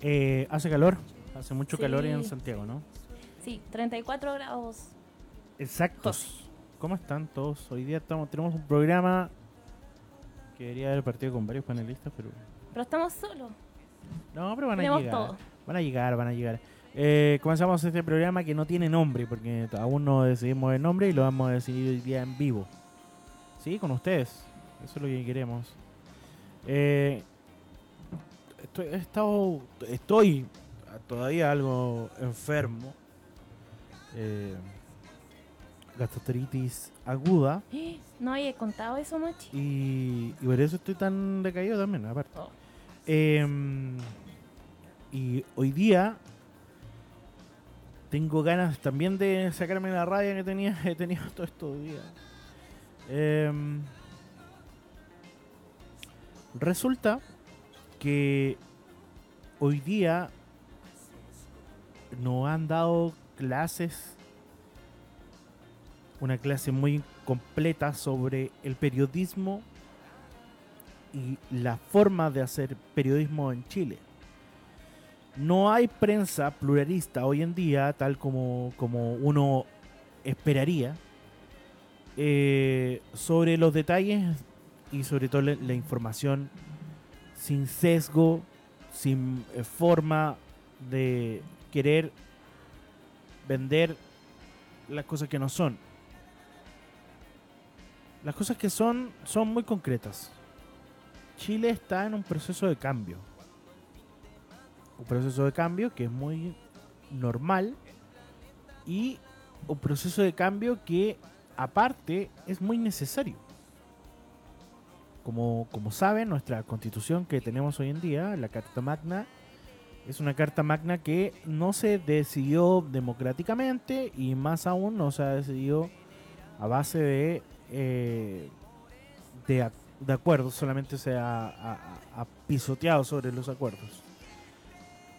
Eh, hace calor, hace mucho Sí. calor en Santiago, ¿no? Sí, 34 grados. Exactos. ¿Cómo están todos? Hoy día estamos, tenemos un programa que debería haber partido con varios panelistas, pero Pero estamos solos. no, pero van a Tenemos llegar. todo. Van a llegar, van a llegar. Eh, comenzamos este programa que no tiene nombre, porque aún no decidimos el nombre y lo vamos a decidir hoy día en vivo. Sí, con ustedes. Eso es lo que queremos. Eh, estoy, he estado, estoy todavía algo enfermo. Eh, gastroenteritis aguda. No había contado eso, Machi. Y, y por eso estoy tan decaído también, aparte. Oh. Em, y hoy día tengo ganas también de sacarme la rabia que tenía, he tenido todos estos días. Em, resulta que hoy día nos han dado clases, una clase muy completa sobre el periodismo y la forma de hacer periodismo en Chile. No hay prensa pluralista hoy en día, tal como, como uno esperaría, eh, sobre los detalles y sobre todo la, la información sin sesgo, sin eh, forma de querer vender las cosas que no son. Las cosas que son son muy concretas. Chile está en un proceso de cambio. Un proceso de cambio que es muy normal y un proceso de cambio que aparte es muy necesario. Como, como saben, nuestra constitución que tenemos hoy en día, la Carta Magna, es una Carta Magna que no se decidió democráticamente y más aún no se ha decidido a base de, eh, de, de acuerdos, solamente se ha, pisoteado sobre los acuerdos.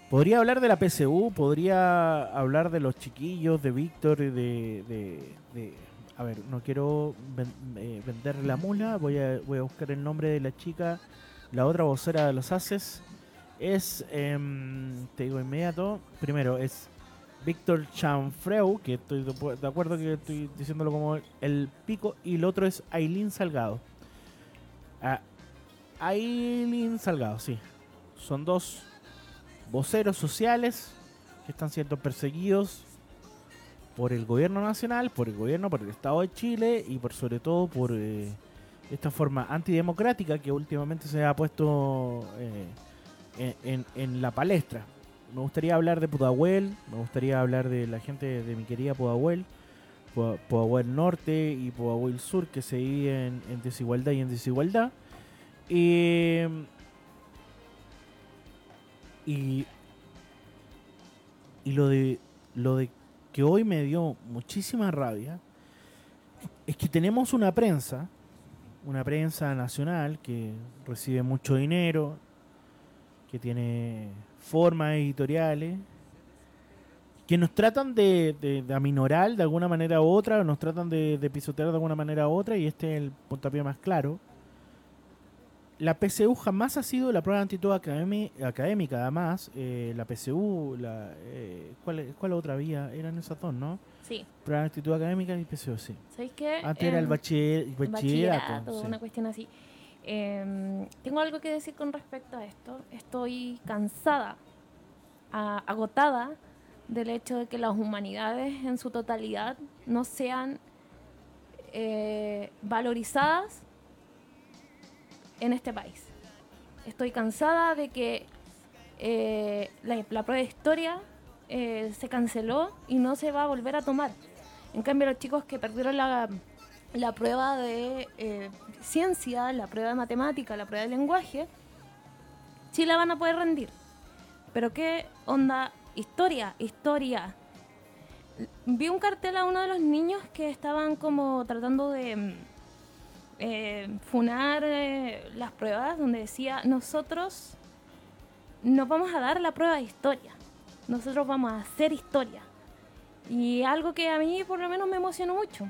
Podría hablar de la PSU, podría hablar de los chiquillos, de Víctor, de, de, de- A ver, no quiero eh, vender la mula, voy a, voy a buscar el nombre de la chica, la otra vocera de los Haces. Es, em, te digo inmediato, primero es Víctor Chanfreu, que estoy de acuerdo que estoy diciéndolo como el pico, y el otro es Aileen Salgado. Ah, Aileen Salgado, sí. Son dos voceros sociales que están siendo perseguidos por el gobierno nacional, por el gobierno, por el Estado de Chile y por sobre todo por eh, esta forma antidemocrática que últimamente se ha puesto eh, en, la palestra. Me gustaría hablar de Pudahuel, me gustaría hablar de la gente de mi querida Pudahuel, Pu- Pudahuel Norte y Pudahuel Sur que se viven en desigualdad y en desigualdad. Y y, y lo de lo de que hoy me dio muchísima rabia es que tenemos una prensa, una prensa nacional que recibe mucho dinero, que tiene formas editoriales, que nos tratan de, de, de aminorar de alguna manera u otra, nos tratan de, de pisotear de alguna manera u otra, y este es el puntapié más claro la PSU jamás ha sido la prueba de actitud académi- académica, además. eh, la PSU, la, eh, ¿cuál, ¿cuál otra vía? Eran esas dos, ¿no? Sí. Prueba de actitud académica y PSU, sí. ¿Sabéis qué? Antes era el Em, bachiller- bachillerato. bachillerato, sí. una cuestión así. Em, tengo algo que decir con respecto a esto. Estoy cansada, a- agotada del hecho de que las humanidades en su totalidad no sean eh, valorizadas en este país. Estoy cansada de que eh, la, prueba de historia eh, se canceló y no se va a volver a tomar. En cambio, los chicos que perdieron la, la prueba de eh, ciencia, la prueba de matemática, la prueba de lenguaje, sí la van a poder rendir. Pero qué onda, historia, historia. Vi un cartel a uno de los niños que estaban como tratando de mm, eh, funar eh, las pruebas, donde decía, nosotros nos vamos a dar la prueba de historia, nosotros vamos a hacer historia. Y algo que a mí por lo menos me emocionó mucho.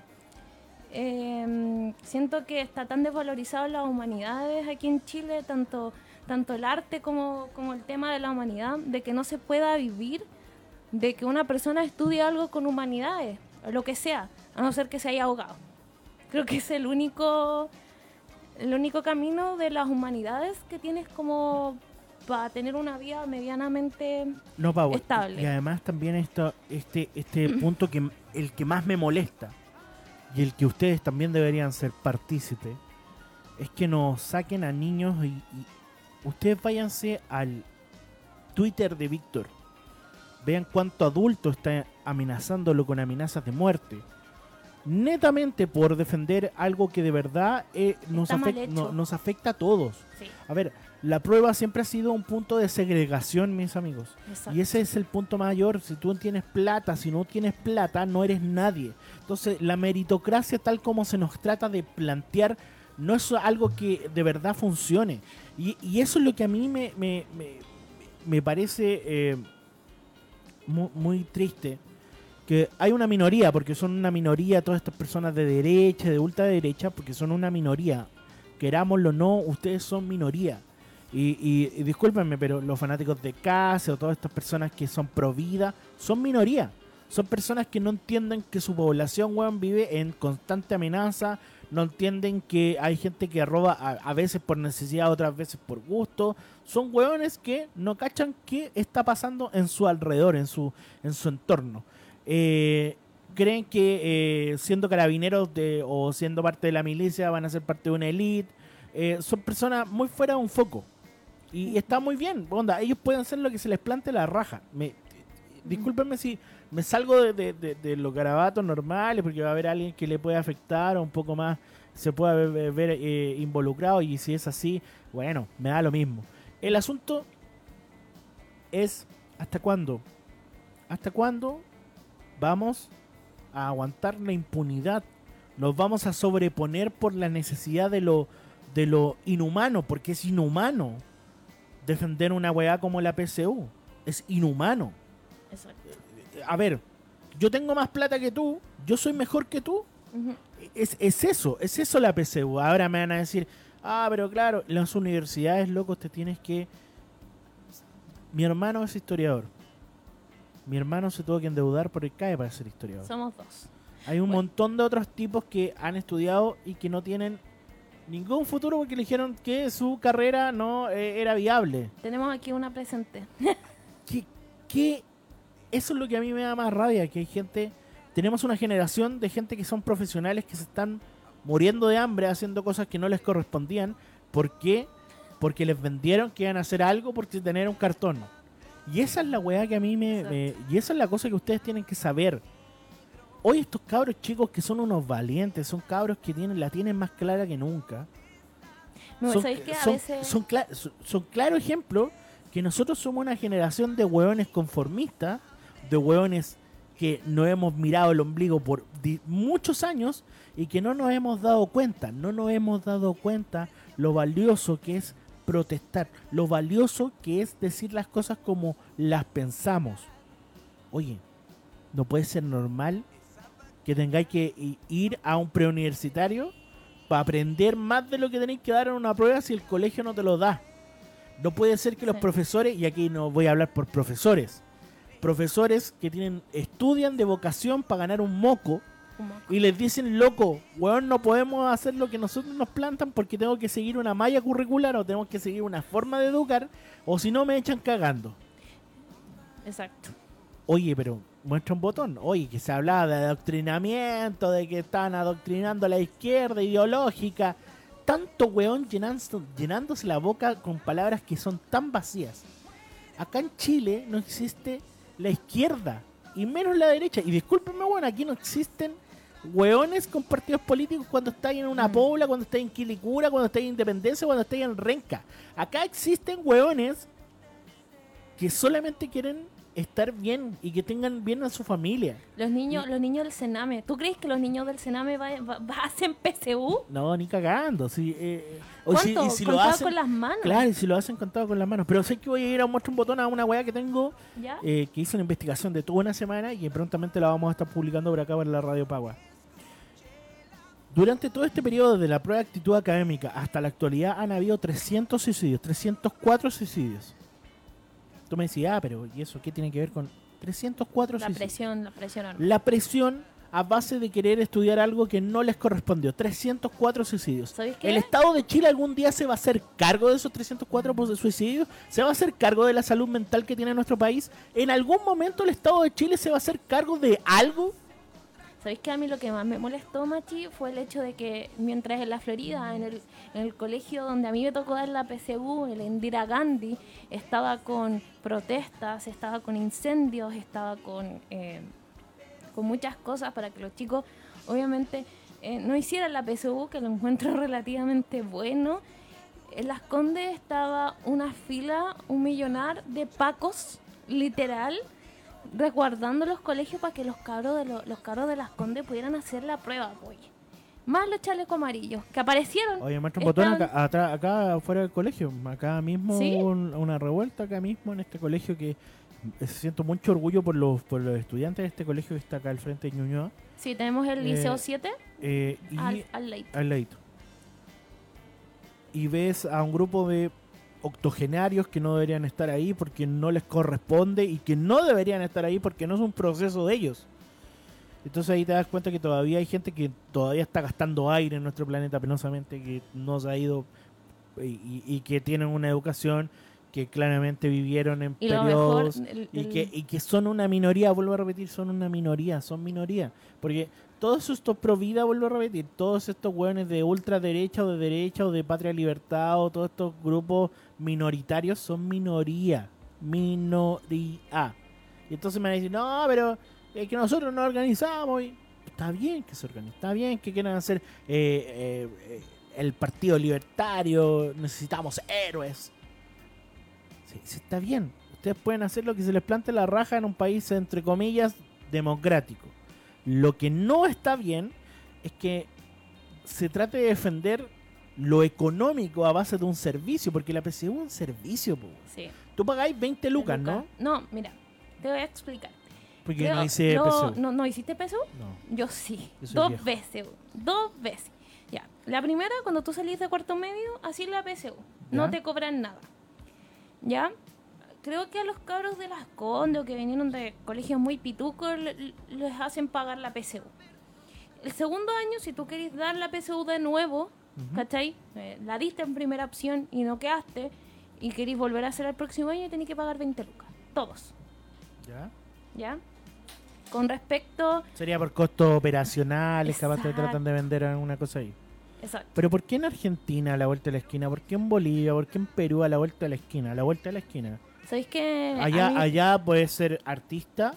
Eh, siento que está tan desvalorizado las humanidades aquí en Chile, tanto tanto el arte como, como el tema de la humanidad, de que no se pueda vivir, de que una persona estudie algo con humanidades, lo que sea, a no ser que se haya ahogado. Creo que es el único, el único camino de las humanidades que tienes como para tener una vida medianamente No, Pau, estable. Y además también esto, este, este punto que el que más me molesta y el que ustedes también deberían ser partícipes es que nos saquen a niños y, y ustedes váyanse al Twitter de Víctor. Vean cuánto adulto está amenazándolo con amenazas de muerte. Netamente por defender algo que de verdad eh, nos, no- nos afecta a todos. Sí, A ver, la prueba siempre ha sido un punto de segregación, mis amigos. exacto. Y ese es el punto mayor. Si tú tienes plata, si no tienes plata, no eres nadie. Entonces, la meritocracia tal como se nos trata de plantear, no es algo que de verdad funcione. Y, y eso es lo que a mí me, me, me- me parece eh, mu- muy, triste. Que hay una minoría, porque son una minoría todas estas personas de derecha, de ultraderecha, porque son una minoría. Querámoslo o no, ustedes son minoría. Y, y- y discúlpenme, pero los fanáticos de CASE o todas estas personas que son pro vida son minoría. Son personas que no entienden que su población, weón, vive en constante amenaza. No entienden que hay gente que roba a, a veces por necesidad, otras veces por gusto. Son weones que no cachan qué está pasando en su alrededor, en su, en su entorno. Eh, creen que eh, siendo carabineros de, o siendo parte de la milicia van a ser parte de una elite. Eh, son personas muy fuera de un foco. Y está muy bien. Onda, ellos pueden hacer lo que se les plante la raja. Me, discúlpenme si me salgo de, los garabatos normales, porque va a haber alguien que le puede afectar o un poco más se puede ver, ver, eh, involucrado. Y si es así, bueno, me da lo mismo. El asunto es: ¿hasta cuándo? ¿Hasta cuándo vamos a aguantar la impunidad? Nos vamos a sobreponer por la necesidad de lo, de lo inhumano, porque es inhumano defender una weá como la PCU. Es inhumano. exacto. A ver, yo tengo más plata que tú, yo soy mejor que tú. Ujú. Es, es eso, es eso la PCU. Ahora me van a decir, ah, pero claro, las universidades, locos, te tienes que... Mi hermano es historiador. Mi hermano se tuvo que endeudar por el CAE para ser historiador. Somos dos. Hay un Bueno. montón de otros tipos que han estudiado y que no tienen ningún futuro porque le dijeron que su carrera no eh, era viable. Tenemos aquí una presente. ¿Qué, qué- Eso es lo que a mí me da más rabia, que hay gente... Tenemos una generación de gente que son profesionales que se están muriendo de hambre haciendo cosas que no les correspondían. ¿Por qué? Porque les vendieron que iban a hacer algo por tener un cartón. Y esa es la weá que a mí me, me- Y esa es la cosa que ustedes tienen que saber. Hoy estos cabros chicos que son unos valientes, son cabros que tienen la tienen más clara que nunca. No, son, ¿sabéis qué? A son- veces... son cla- son- claro ejemplo que nosotros somos una generación de hueones conformistas, de hueones que no hemos mirado el ombligo por muchos años y que no nos hemos dado cuenta, no nos hemos dado cuenta lo valioso que es protestar, lo valioso que es decir las cosas como las pensamos. Oye, no puede ser normal que tengáis que ir a un preuniversitario para aprender más de lo que tenéis que dar en una prueba si el colegio no te lo da. No puede ser que los Sí. profesores, y aquí no voy a hablar por profesores, profesores que tienen estudian de vocación para ganar un moco y les dicen, loco, weón, no podemos hacer lo que nosotros nos plantan porque tengo que seguir una malla curricular o tenemos que seguir una forma de educar o si no me echan cagando. Exacto. Oye, pero muestra un botón. Oye, que se hablaba de adoctrinamiento, de que estaban adoctrinando a la izquierda ideológica. Tanto weón llenando- llenándose la boca con palabras que son tan vacías. Acá en Chile no existe la izquierda y menos la derecha. Y discúlpenme, weón, aquí no existen weones con partidos políticos cuando estáis en una Mm. pobla, cuando estáis en Quilicura, cuando estáis en Independencia, cuando estáis en Renca. Acá existen weones que solamente quieren estar bien y que tengan bien a su familia. Los niños, los niños del Sename. ¿Tú crees que los niños del Sename va, va- va- hacen PCU? No, ni cagando. Si, eh, o si- y si lo hacen, con las manos. claro, y si lo hacen contado con las manos. Pero sé que voy a ir a mostrar un botón a una weá que tengo eh, que hice una investigación de toda una semana y que prontamente la vamos a estar publicando por acá por la Radio Pagua. Durante todo este periodo de la prueba de actitud académica hasta la actualidad han habido 300 suicidios, 304 suicidios. Tú me decías, ah, pero ¿y eso qué tiene que ver con 304 La suicidios? presión, la presión. enorme. La presión a base de querer estudiar algo que no les correspondió. 304 suicidios. ¿El Estado de Chile algún día se va a hacer cargo de esos 304 pos- suicidios? ¿Se va a hacer cargo de la salud mental que tiene nuestro país? ¿En algún momento el Estado de Chile se va a hacer cargo de algo? ¿Sabéis que a mí lo que más me molestó, Machi, fue el hecho de que mientras en la Florida, en el, colegio donde a mí me tocó dar la PCU, el Indira Gandhi, estaba con protestas, estaba con incendios, estaba con, eh, con muchas cosas para que los chicos, obviamente, eh, no hicieran la PCU, que lo encuentro relativamente bueno. En Las Condes estaba una fila, un millonar de pacos, literal, resguardando los colegios para que los cabros de lo- los cabros de las Condes pudieran hacer la prueba, oye. Más los chalecos amarillos que aparecieron. Oye, maestro Botón, Están- acá, atrás- acá afuera del colegio, acá mismo ¿Sí? hubo un- una revuelta, acá mismo en este colegio que eh, siento mucho orgullo por los, por los estudiantes de este colegio que está acá al frente de Ñuñoa. Sí, tenemos el Eh, Liceo 7 eh, y al, al al ladito. Y ves a un grupo de octogenarios que no deberían estar ahí porque no les corresponde y que no deberían estar ahí porque no es un proceso de ellos. Entonces ahí te das cuenta que todavía hay gente que todavía está gastando aire en nuestro planeta penosamente, que no se ha ido y, y- y que tienen una educación que claramente vivieron en Y lo mejor, periodos el- y que, y que son una minoría, vuelvo a repetir, son una minoría, son minoría. Porque todos estos pro vida, vuelvo a repetir, todos estos hueones de ultraderecha o de derecha o de patria libertad o todos estos grupos minoritarios son minoría. Minoría. Y entonces me van a decir, no, pero es que nosotros nos organizamos y está bien que se organicen, está bien que quieran hacer eh, eh, el partido libertario, necesitamos héroes. Sí, está bien. Ustedes pueden hacer lo que se les plante la raja en un país, entre comillas, democrático. Lo que no está bien es que se trate de defender lo económico a base de un servicio, porque la PCU es un servicio. po. Sí, Tú pagáis 20 lucas, ¿no? No, mira, te voy a explicar. Porque Creo- no hice no, PCU. no, ¿no hiciste PSU? No. Yo sí. Yo dos viejo. veces. Dos veces. Ya. La primera, cuando tú salís de cuarto medio, así la PSU. No te cobran nada. ¿Ya? Creo que a los cabros de las Condes o que vinieron de colegios muy pitucos le- les hacen pagar la PSU. El segundo año, si tú querés dar la PSU de nuevo, Ujú. ¿cachai? Eh, la diste en primera opción y no quedaste y querés volver a hacer el próximo año, tenés que pagar 20 lucas. Todos. ¿Ya? ¿Ya? Con respecto... Sería por costos operacionales, capaz te Exacto. tratan de vender alguna cosa ahí. Exacto. Pero ¿por qué en Argentina a la vuelta de la esquina? ¿Por qué en Bolivia? ¿Por qué en Perú a la vuelta de la esquina? A la vuelta de la esquina. ¿Sabéis que Allá, mí- allá puedes ser artista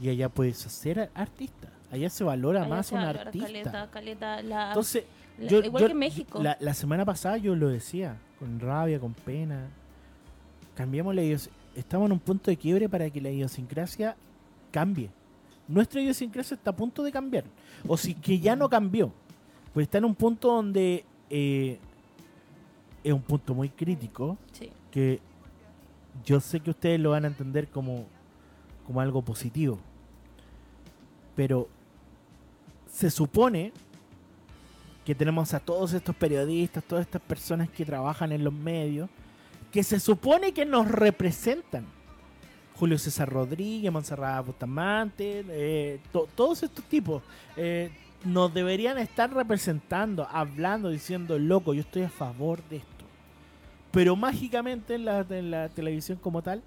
y allá puedes ser artista. Allá se valora allá más se un valora artista. Caleta, caleta, la- Entonces, la- yo, igual yo- que en México. La, la semana pasada yo lo decía, con rabia, con pena. Cambiamos la idiosincrasia. Estamos en un punto de quiebre para que la idiosincrasia cambie. Nuestra idiosincrasia está a punto de cambiar. O si que ya no cambió. Pues está en un punto donde eh, es un punto muy crítico Sí. que yo sé que ustedes lo van a entender como, como algo positivo. Pero se supone que tenemos a todos estos periodistas, todas estas personas que trabajan en los medios, que se supone que nos representan. Julio César Rodríguez, Monserrat Bustamante, eh, to- todos estos tipos eh, nos deberían estar representando, hablando, diciendo, loco, yo estoy a favor de esto. Pero mágicamente en la, en la televisión como tal,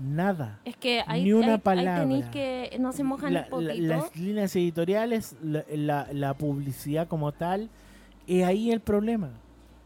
nada. Es que hay, Ni una hay- palabra. que no se mojan La- las líneas editoriales, la, la- la publicidad como tal, es ahí el problema.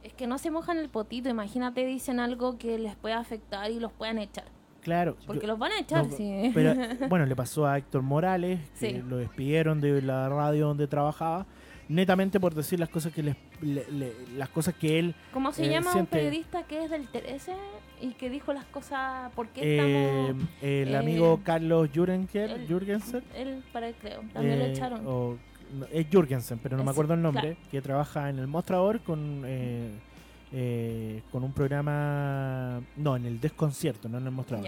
Es que no se mojan el potito. Imagínate, dicen algo que les pueda afectar y los puedan echar. Claro. Porque yo- los van a echar, no, sí. Pero bueno, le pasó a Héctor Morales, que Sí. lo despidieron de la radio donde trabajaba, netamente por decir las cosas que les, le- le- las cosas que él ¿Cómo se eh, llama un periodista que es del 13 y que dijo las cosas? ¿Por qué eh, estamos...? el eh, amigo Carlos Jürgensen, el- Jürgensen Él, para él, creo. También lo echaron. o- es Jürgensen, pero no me acuerdo el nombre, claro. que trabaja en el Mostrador con eh, eh, con un programa, no, en el Desconcierto, no en el Mostrador.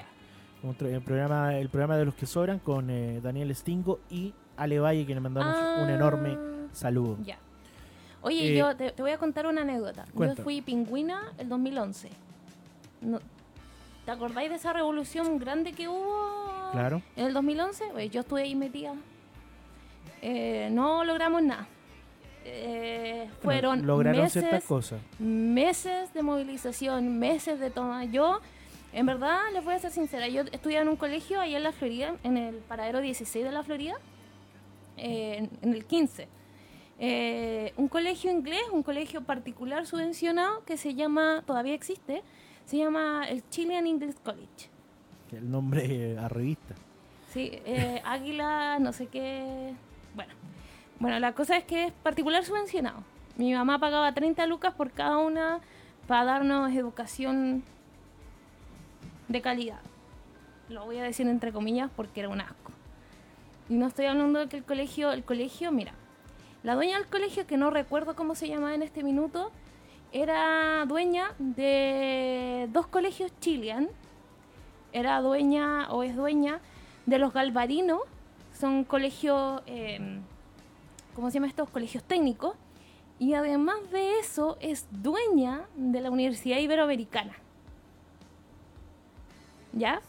Tro- el programa, el programa de los que sobran con eh, Daniel Stingo y Ale Valle, que le mandamos un enorme Ah, Saludos. Ya. Oye, Eh, yo te, te voy a contar una anécdota. cuenta. Yo fui pingüina el 2011. No- ¿Te acordáis de esa revolución grande que hubo Claro. en el 2011? Pues yo estuve ahí metida. Eh, no logramos nada. Eh, Bueno, fueron lograron meses, ciertas cosas. meses de movilización, meses de toma. Yo, en verdad, les voy a ser sincera, yo estudiaba en un colegio allá en la Florida, en el paradero 16 de la Florida, eh, en, en el 15. Eh, un colegio inglés, un colegio particular subvencionado que se llama, todavía existe, se llama el Chilean English College. El nombre a revista. Sí, eh, Águila, no sé qué. Bueno. bueno, la cosa es que es particular subvencionado. Mi mamá pagaba 30 lucas por cada una para darnos educación de calidad. Lo voy a decir entre comillas porque era un asco. Y no estoy hablando de que el colegio, el colegio, mira, la dueña del colegio, que no recuerdo cómo se llamaba en este minuto, era dueña de dos colegios chilean. Era dueña o es dueña de los Galvarinos, son colegios, eh, ¿cómo se llama estos? Colegios técnicos. Y además de eso, es dueña de la Universidad Iberoamericana. ¿Ya?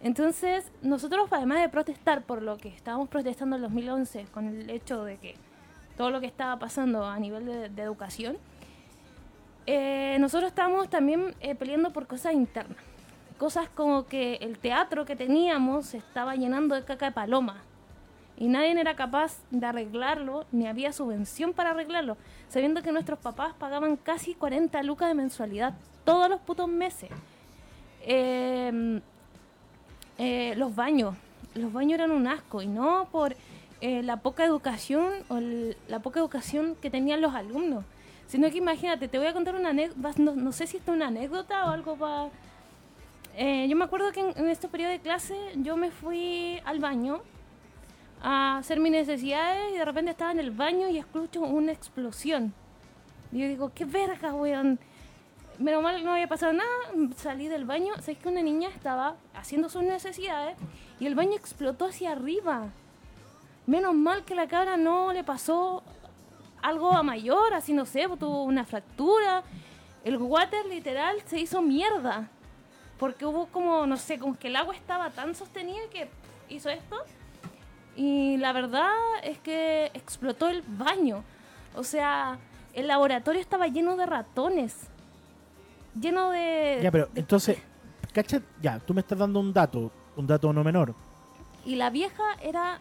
Entonces, nosotros, además de protestar por lo que estábamos protestando en 2011, con el hecho de que todo lo que estaba pasando a nivel de, educación, eh, nosotros estábamos también eh, peleando por cosas internas. Cosas como que el teatro que teníamos estaba llenando de caca de paloma. Y nadie era capaz de arreglarlo, ni había subvención para arreglarlo, sabiendo que nuestros papás pagaban casi 40 lucas de mensualidad todos los putos meses. Eh, los baños, los baños eran un asco, y no por eh, la poca educación o el- la poca educación que tenían los alumnos, sino que imagínate, te voy a contar una anécdota, no, no sé si es una anécdota o algo para... yo me acuerdo que en, en este periodo de clase yo me fui al baño a hacer mis necesidades y de repente estaba en el baño y escucho una explosión. Y yo digo, qué verga, weón. Menos mal no había pasado nada, salí del baño, sabes que una niña estaba haciendo sus necesidades y el baño explotó hacia arriba. Menos mal que la cabra no le pasó algo a mayor, así no sé, pues, tuvo una fractura. El water literal se hizo mierda. Porque hubo como, no sé, como que el agua estaba tan sostenida que hizo esto. Y la verdad es que explotó el baño. O sea, el laboratorio estaba lleno de ratones. Lleno de... Ya, pero de- entonces, cacha, ya, tú me estás dando un dato, un dato no menor. Y la vieja era.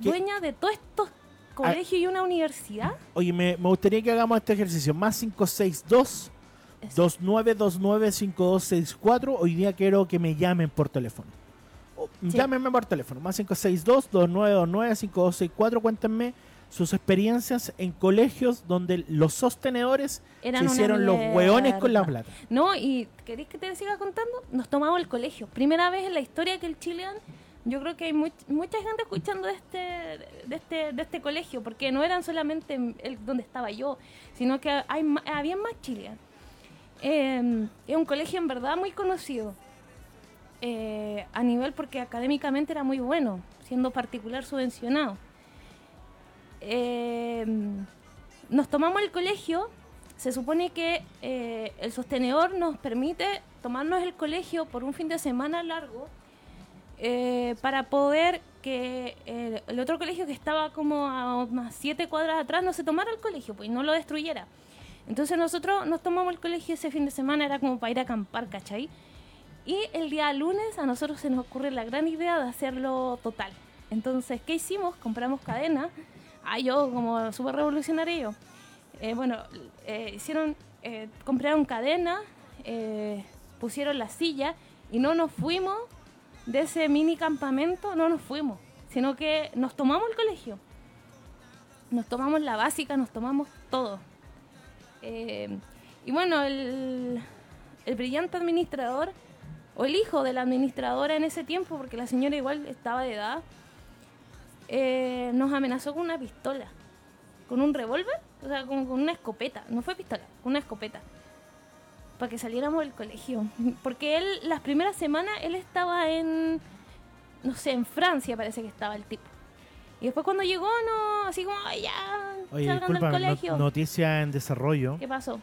Dueña de todos estos colegios y una universidad. Oye, me, me gustaría que hagamos este ejercicio. Más 562 Eso. 29295264. Hoy día quiero que me llamen por teléfono. O, Sí. Llámenme por teléfono. Más 562 29295264. Cuéntenme sus experiencias en colegios donde los sostenedores Eran se hicieron los hueones con la plata. No, y ¿queréis que te siga contando? Nos tomamos el colegio. Primera vez en la historia que el Chilean, yo creo que hay much- mucha gente escuchando de este, de este, de este colegio, porque no eran solamente el donde estaba yo, sino que hay, había más Chilean. Eh, es un colegio en verdad muy conocido. eh, a nivel porque académicamente era muy bueno, siendo particular subvencionado. Eh, nos tomamos el colegio, se supone que eh, el sostenedor nos permite tomarnos el colegio por un fin de semana largo eh, para poder que eh, el otro colegio que estaba como a unas siete cuadras atrás no se tomara el colegio pues, y no lo destruyera. Entonces nosotros nos tomamos el colegio ese fin de semana, era como para ir a acampar, ¿cachai? Y el día lunes a nosotros se nos ocurre la gran idea de hacerlo total. Entonces, ¿qué hicimos? Compramos cadena. Ah, yo como súper revolucionario. Eh, bueno, hicieron, compraron cadena, pusieron la silla y no nos fuimos de ese mini campamento, no nos fuimos, sino que nos tomamos el colegio. Nos tomamos la básica, nos tomamos todo. Eh, y bueno, el, el brillante administrador, o el hijo de la administradora en ese tiempo, porque la señora igual estaba de edad, eh, nos amenazó con una pistola, con un revólver, o sea, con, con una escopeta, no fue pistola, con una escopeta, para que saliéramos del colegio. Porque él, las primeras semanas, él estaba en, no sé, en Francia parece que estaba el tipo. Y después cuando llegó, no, así como, "Ay, ya, Oye, salgan del disculpa, colegio. noticia en desarrollo. ¿Qué pasó?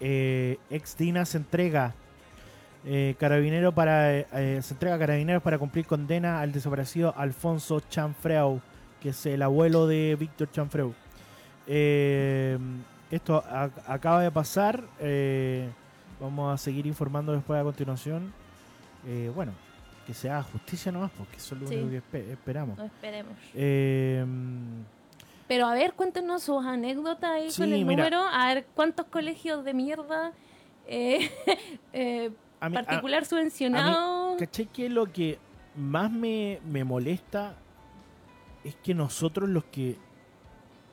Eh, ex Dina se entrega eh, carabinero para eh, eh, se entrega a carabineros para cumplir condena al desaparecido Alfonso Chanfreu, que es el abuelo de Víctor Chanfreu. Eh, esto a- acaba de pasar. Vamos a seguir informando después a continuación. Eh, bueno, que se haga justicia nomás, porque eso es lo Sí. único que espe- esperamos. No esperemos. Eh, Pero a ver, cuéntenos sus anécdotas ahí Sí, con el mira. número. A ver cuántos colegios de mierda eh, eh, a mí- a- particular subvencionado. ¿Caché que lo que más me, me molesta es que nosotros los que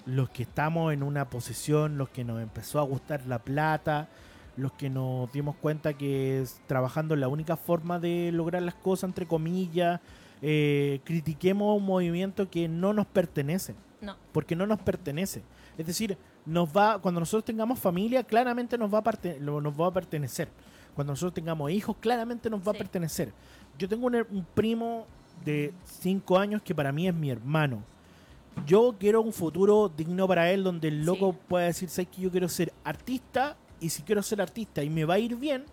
los que estamos en una posición, los que nos empezó a gustar la plata, los que nos dimos cuenta que es- trabajando es la única forma de lograr las cosas, entre comillas, eh, critiquemos un movimiento que no nos pertenece No. porque no nos pertenece. Es decir, nos va cuando nosotros tengamos familia, claramente nos va a, parte- nos va a pertenecer. Cuando nosotros tengamos hijos, claramente nos va a pertenecer. Yo tengo un, un primo de 5 años que para mí es mi hermano. Yo quiero un futuro digno para él donde el loco Sí. pueda decir, ¿sabes que yo quiero ser artista? Y si quiero ser artista y me va a ir bien,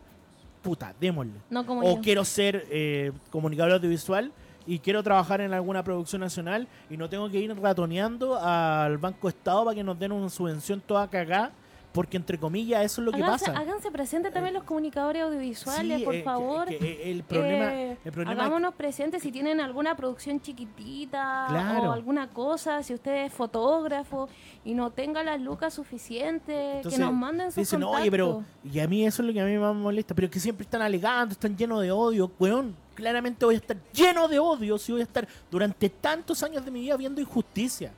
puta, démosle No como o yo. quiero ser eh, comunicador audiovisual y quiero trabajar en alguna producción nacional y no tengo que ir ratoneando al Banco Estado para que nos den una subvención toda cagada, porque entre comillas eso es lo que háganse, pasa. háganse presentes también los comunicadores audiovisuales, Sí, por eh, que- favor. que el problema, Eh, el problema hagámonos presentes si tienen alguna producción chiquitita Claro. o alguna cosa, si usted es fotógrafo y no tenga las lucas suficientes, Entonces, que nos manden sus dicen, contactos. oye, pero. Y a mí eso es lo que a mí más me molesta. Pero que siempre están alegando, están llenos de odio. Weón, claramente voy a estar lleno de odio si voy a estar durante tantos años de mi vida viendo injusticia.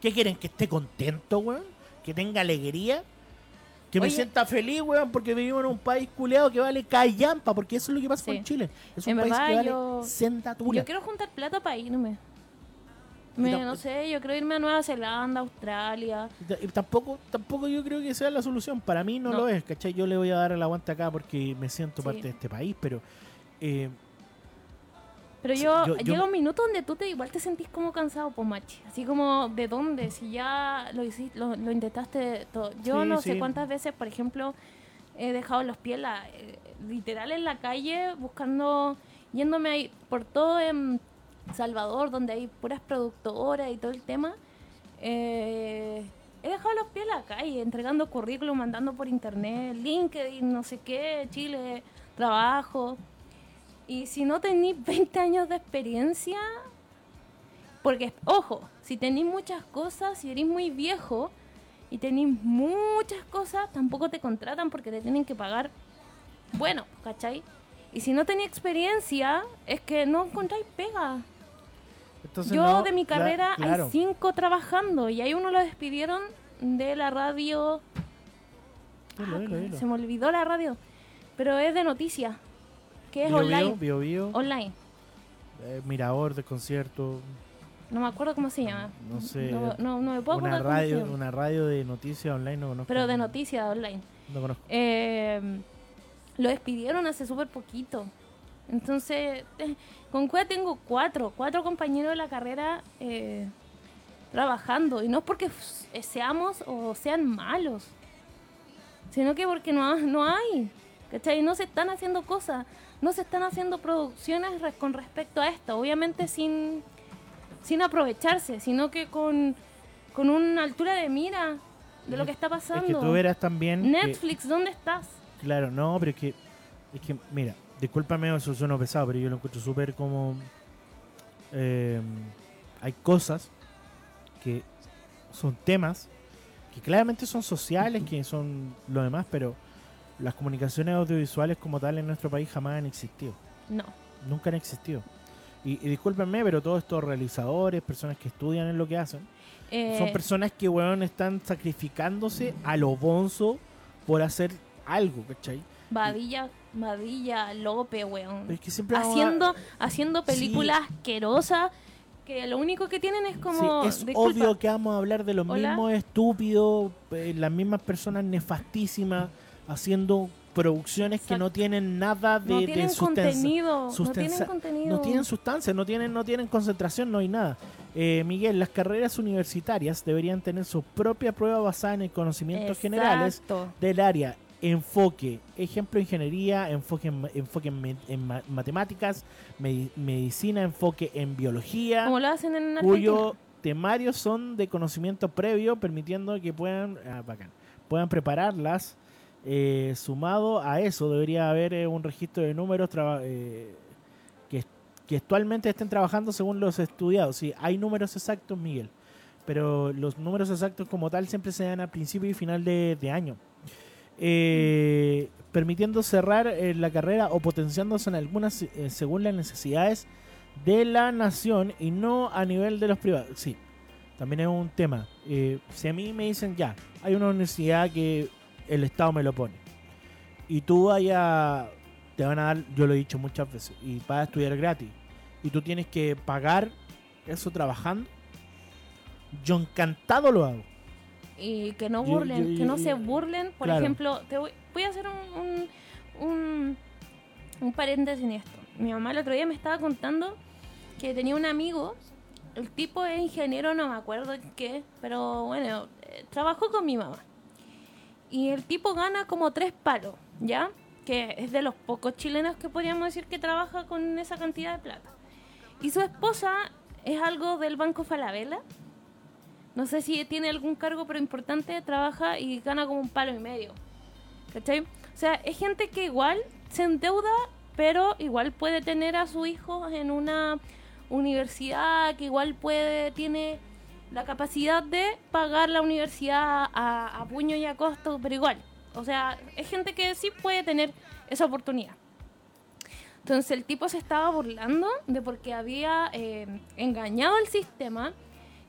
¿Qué quieren? ¿Que esté contento, weón? ¿Que tenga alegría? Que me sienta feliz, weón, porque vivimos en un país culeado que vale callampa, porque eso es lo que pasa Sí. con Chile. Es En un país verdad, que vale yo-. Yo quiero juntar plata para irme. Me- no sé, yo quiero irme a Nueva Zelanda, Australia. Y tampoco, tampoco yo creo que sea la solución. Para mí no, No. lo es, ¿cachai? Yo le voy a dar el aguante acá porque me siento Sí. parte de este país, pero eh, Pero yo, yo- yo llega un minuto donde tú te igual te sentís como cansado, pues machi. Así como, ¿de dónde? Si ya lo hiciste, lo, lo intentaste todo. Yo Sí, no sí. sé cuántas veces, por ejemplo, he dejado los pies la- eh, literal en la calle buscando, yéndome ahí por todo en Salvador, donde hay puras productoras y todo el tema. Eh, he dejado los pies en la calle, entregando currículum, mandando por internet, LinkedIn, no sé qué, Chile, trabajo. Y si no tenéis 20 años de experiencia, porque, ojo, si tenéis muchas cosas, si eres muy viejo y tenéis muchas cosas, tampoco te contratan porque te tienen que pagar bueno, ¿cachai? Y si no tenéis experiencia, es que no encontráis pega. entonces Yo no, de mi carrera claro. hay cinco trabajando y ahí uno lo despidieron de la radio. Dilo, Ah, dilo, dilo. Se me olvidó la radio, pero es de noticias, que es Bio, online. Bio, Bio, Online. eh, Mirador de concierto, No me acuerdo cómo se llama. no sé. No, no, no me puedo una acordar cómo se radio, llama. una radio de noticias online no conozco. Pero de noticias online. No conozco. Eh, lo despidieron hace súper poquito. Entonces, eh, con Cueva tengo cuatro, cuatro compañeros de la carrera eh, trabajando. Y no es porque f- seamos o sean malos, sino que porque no, no hay. ¿Cachai? No se están haciendo cosas, no se están haciendo producciones re- con respecto a esto. Obviamente sin, sin aprovecharse, sino que con, con una altura de mira de lo que está pasando. Es que tú verás también. que- Netflix, ¿dónde estás? Claro, no, pero es que, es que, mira, discúlpame, eso suena pesado, pero yo lo encuentro súper como... eh, hay cosas que son temas que claramente son sociales, que son lo demás, pero las comunicaciones audiovisuales como tal en nuestro país jamás han existido. No. Nunca han existido. Y, y discúlpenme, pero todos estos realizadores, personas que estudian en lo que hacen, Eh, son personas que, weón, están sacrificándose a lo bonzo por hacer algo, ¿cachai? Badilla, Badilla, López, weón. Es que siempre vamos a- Haciendo, haciendo Sí. películas asquerosas que lo único que tienen es como. Sí, es disculpa, obvio que vamos a hablar de los Hola. mismos estúpidos, eh, las mismas personas nefastísimas haciendo producciones que no tienen nada de, no de tienen sustancia. contenido. No tienen contenido. No tienen sustancia, no tienen, no tienen concentración, no hay nada. Eh, Miguel, las carreras universitarias deberían tener su propia prueba basada en el conocimientos generales Exacto. del área. Enfoque, ejemplo, ingeniería, enfoque en, enfoque en, me- en ma- matemáticas, medi- medicina, enfoque en biología, Como lo hacen en cuyo temarios son de conocimiento previo, permitiendo que puedan, ah, bacán, puedan prepararlas. Eh, sumado a eso, debería haber eh, un registro de números eh, que, que actualmente estén trabajando según los estudiados. Sí, hay números exactos, Miguel, pero los números exactos como tal siempre se dan a principio y final de, de año. Permitiendo cerrar la carrera o potenciándose en algunas según las necesidades de la nación y no a nivel de los privados. Sí, también es un tema. Si a mí me dicen ya, hay una universidad que el Estado me lo pone y tú vayas, te van a dar, yo lo he dicho muchas veces, y vas a estudiar gratis y tú tienes que pagar eso trabajando, yo encantado lo hago. y que no Yo- burlen, yo- que no se burlen. Por claro. ejemplo, te voy, voy a hacer un, un, un, un paréntesis en esto. Mi mamá el otro día me estaba contando que tenía un amigo, el tipo es ingeniero, no me acuerdo qué, pero bueno, eh, trabajó con mi mamá. Y el tipo gana como tres palos, ¿ya? Que es de los pocos chilenos que podríamos decir que trabaja con esa cantidad de plata. Y su esposa es algo del Banco Falabella. No sé si tiene algún cargo, pero importante, trabaja y gana como un palo y medio. ¿Cachai? O sea, es gente que igual se endeuda, pero igual puede tener a su hijo en una universidad, que igual puede, tiene la capacidad de pagar la universidad a, puño y a costo, pero igual. O sea, es gente que sí puede tener esa oportunidad. Entonces el tipo se estaba burlando de porque había eh, engañado al sistema,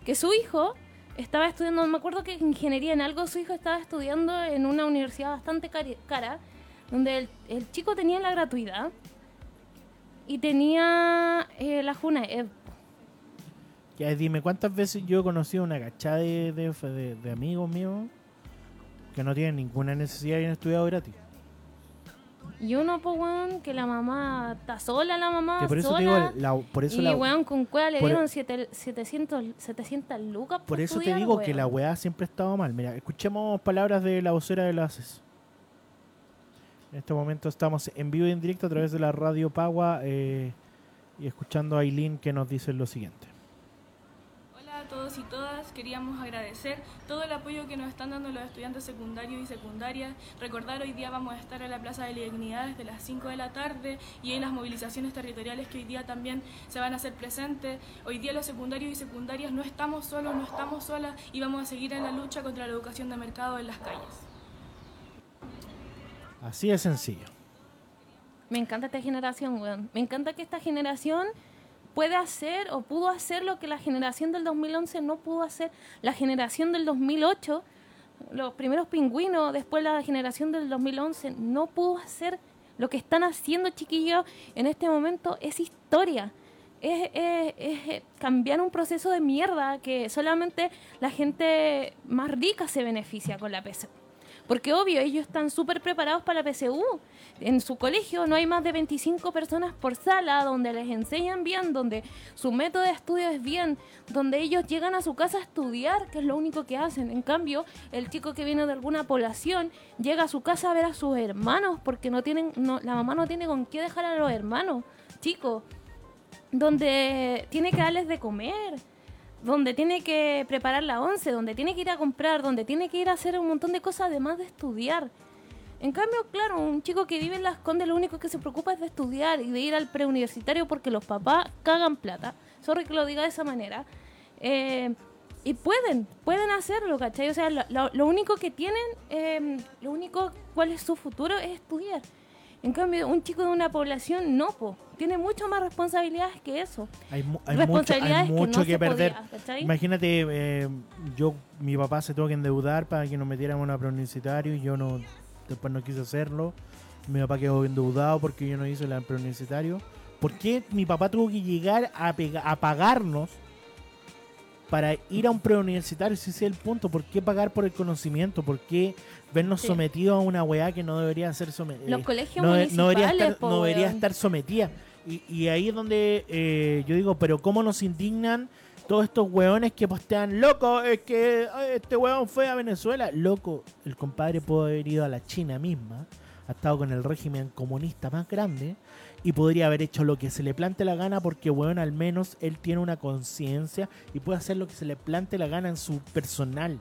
que su hijo estaba estudiando, me acuerdo que ingeniería en algo, su hijo estaba estudiando en una universidad bastante cara, donde el, chico tenía la gratuidad y tenía eh, la JUNAED. Ya dime, ¿cuántas veces yo he conocido una cachada de, de, de- de amigos míos que no tienen ninguna necesidad y han estudiado gratis? Y uno, pues, weón, que la mamá está sola, la mamá Que por eso te sola. digo, la- por eso y, la, weón, con cueva le por- dieron siete- 700, 700 lucas por eso te digo que la weá siempre ha estado mal. Mira, escuchemos palabras de la vocera de la ACES. En este momento estamos en vivo y en directo a través de la radio Pagua eh, y escuchando a Aileen que nos dice lo siguiente. Todos y todas, queríamos agradecer todo el apoyo que nos están dando los estudiantes secundarios y secundarias. Recordar hoy día vamos a estar en la Plaza de la Dignidad desde las 5 de la tarde y en las movilizaciones territoriales que hoy día también se van a hacer presentes. Hoy día los secundarios y secundarias no estamos solos, no estamos solas y vamos a seguir en la lucha contra la educación de mercado en las calles. Así de sencillo. Me encanta esta generación, weón. Me encanta que esta generación puede hacer o pudo hacer lo que la generación del 2011 no pudo hacer. La generación del 2008, los primeros pingüinos, después la generación del 2011, no pudo hacer lo que están haciendo, chiquillos, en este momento. Es historia. Es, es- es cambiar un proceso de mierda que solamente la gente más rica se beneficia con la PSU. Porque obvio, ellos están súper preparados para la PSU. En su colegio no hay más de 25 personas por sala, donde les enseñan bien, donde su método de estudio es bien, donde ellos llegan a su casa a estudiar, que es lo único que hacen. En cambio, el chico que viene de alguna población llega a su casa a ver a sus hermanos, porque no tienen, no, la mamá no tiene con qué dejar a los hermanos, chicos, donde tiene que darles de comer donde tiene que preparar la once, donde tiene que ir a comprar, donde tiene que ir a hacer un montón de cosas además de estudiar. En cambio, claro, un chico que vive en Las Condes lo único que se preocupa es de estudiar y de ir al preuniversitario porque los papás cagan plata. Sorry que lo diga de esa manera. Eh, y pueden, pueden hacerlo, ¿cachai? O sea, lo, único que tienen, eh, lo único cuál es su futuro es estudiar. En cambio, un chico de una población no, po. Tiene mucho más responsabilidades que eso. Hay, mu- hay mucho, hay Responsabilidades que mucho no que se perder. Imagínate, eh, yo, mi papá se tuvo que endeudar para que nos metiéramos en una preuniversitario y yo no, después no quise hacerlo. Mi papá quedó endeudado porque yo no hice la preuniversitario. ¿Por qué mi papá tuvo que llegar a, a pagarnos para ir a un preuniversitario? Si ese es el punto. ¿Por qué pagar por el conocimiento? ¿Por qué vernos Sí. sometidos a una weá que no debería ser sometida? Los colegios no, municipales, no debería estar, po, no debería estar sometida. Y, y ahí es donde eh, yo digo, pero ¿cómo nos indignan todos estos weones que postean, loco, es que este weón fue a Venezuela. Loco, el compadre pudo haber ido a la China misma, ha estado con el régimen comunista más grande y podría haber hecho lo que se le plante la gana porque, weón, al menos él tiene una conciencia y puede hacer lo que se le plante la gana en su personal.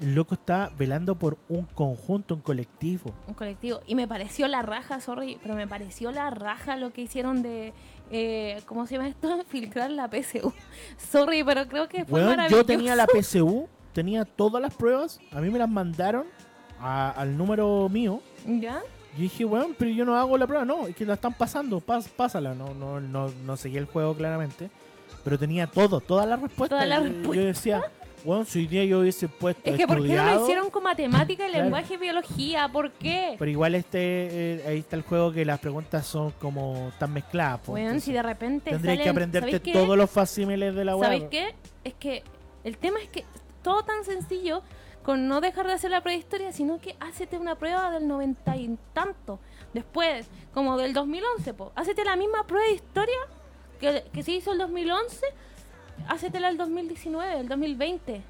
El loco está velando por un conjunto, un colectivo. un colectivo. Y me pareció la raja, sorry, pero me pareció la raja lo que hicieron de. Eh, ¿Cómo se llama esto? Filtrar la PSU. Sorry, pero creo que fue Weón, maravilloso. yo tenía la PSU, tenía todas las pruebas, a mí me las mandaron a- al número mío. ¿Ya? Yo dije, weón, pero yo no hago la prueba, no, es que la están pasando, pas- pásala. No, no, no, no seguí el juego claramente, pero tenía todo, todas las respuestas. Todas las Yo- respuestas. Yo decía, weón, si hoy día yo hubiese puesto Es que ¿por qué no lo hicieron con matemática, Claro. lenguaje y biología? ¿Por qué? Pero igual este, eh, ahí está el juego que las preguntas son como tan mezcladas. pues, Weón, si de repente Tendrías que aprenderte todos los facímiles de la web. ¿Sabéis qué? Es que el tema es que todo tan sencillo con no dejar de hacer la prehistoria, sino que hácete una prueba del noventa y tanto. Después, como del 2011, po. Hácete la misma prueba de historia que, que se hizo el 2011, hácetela el 2019, el 2020.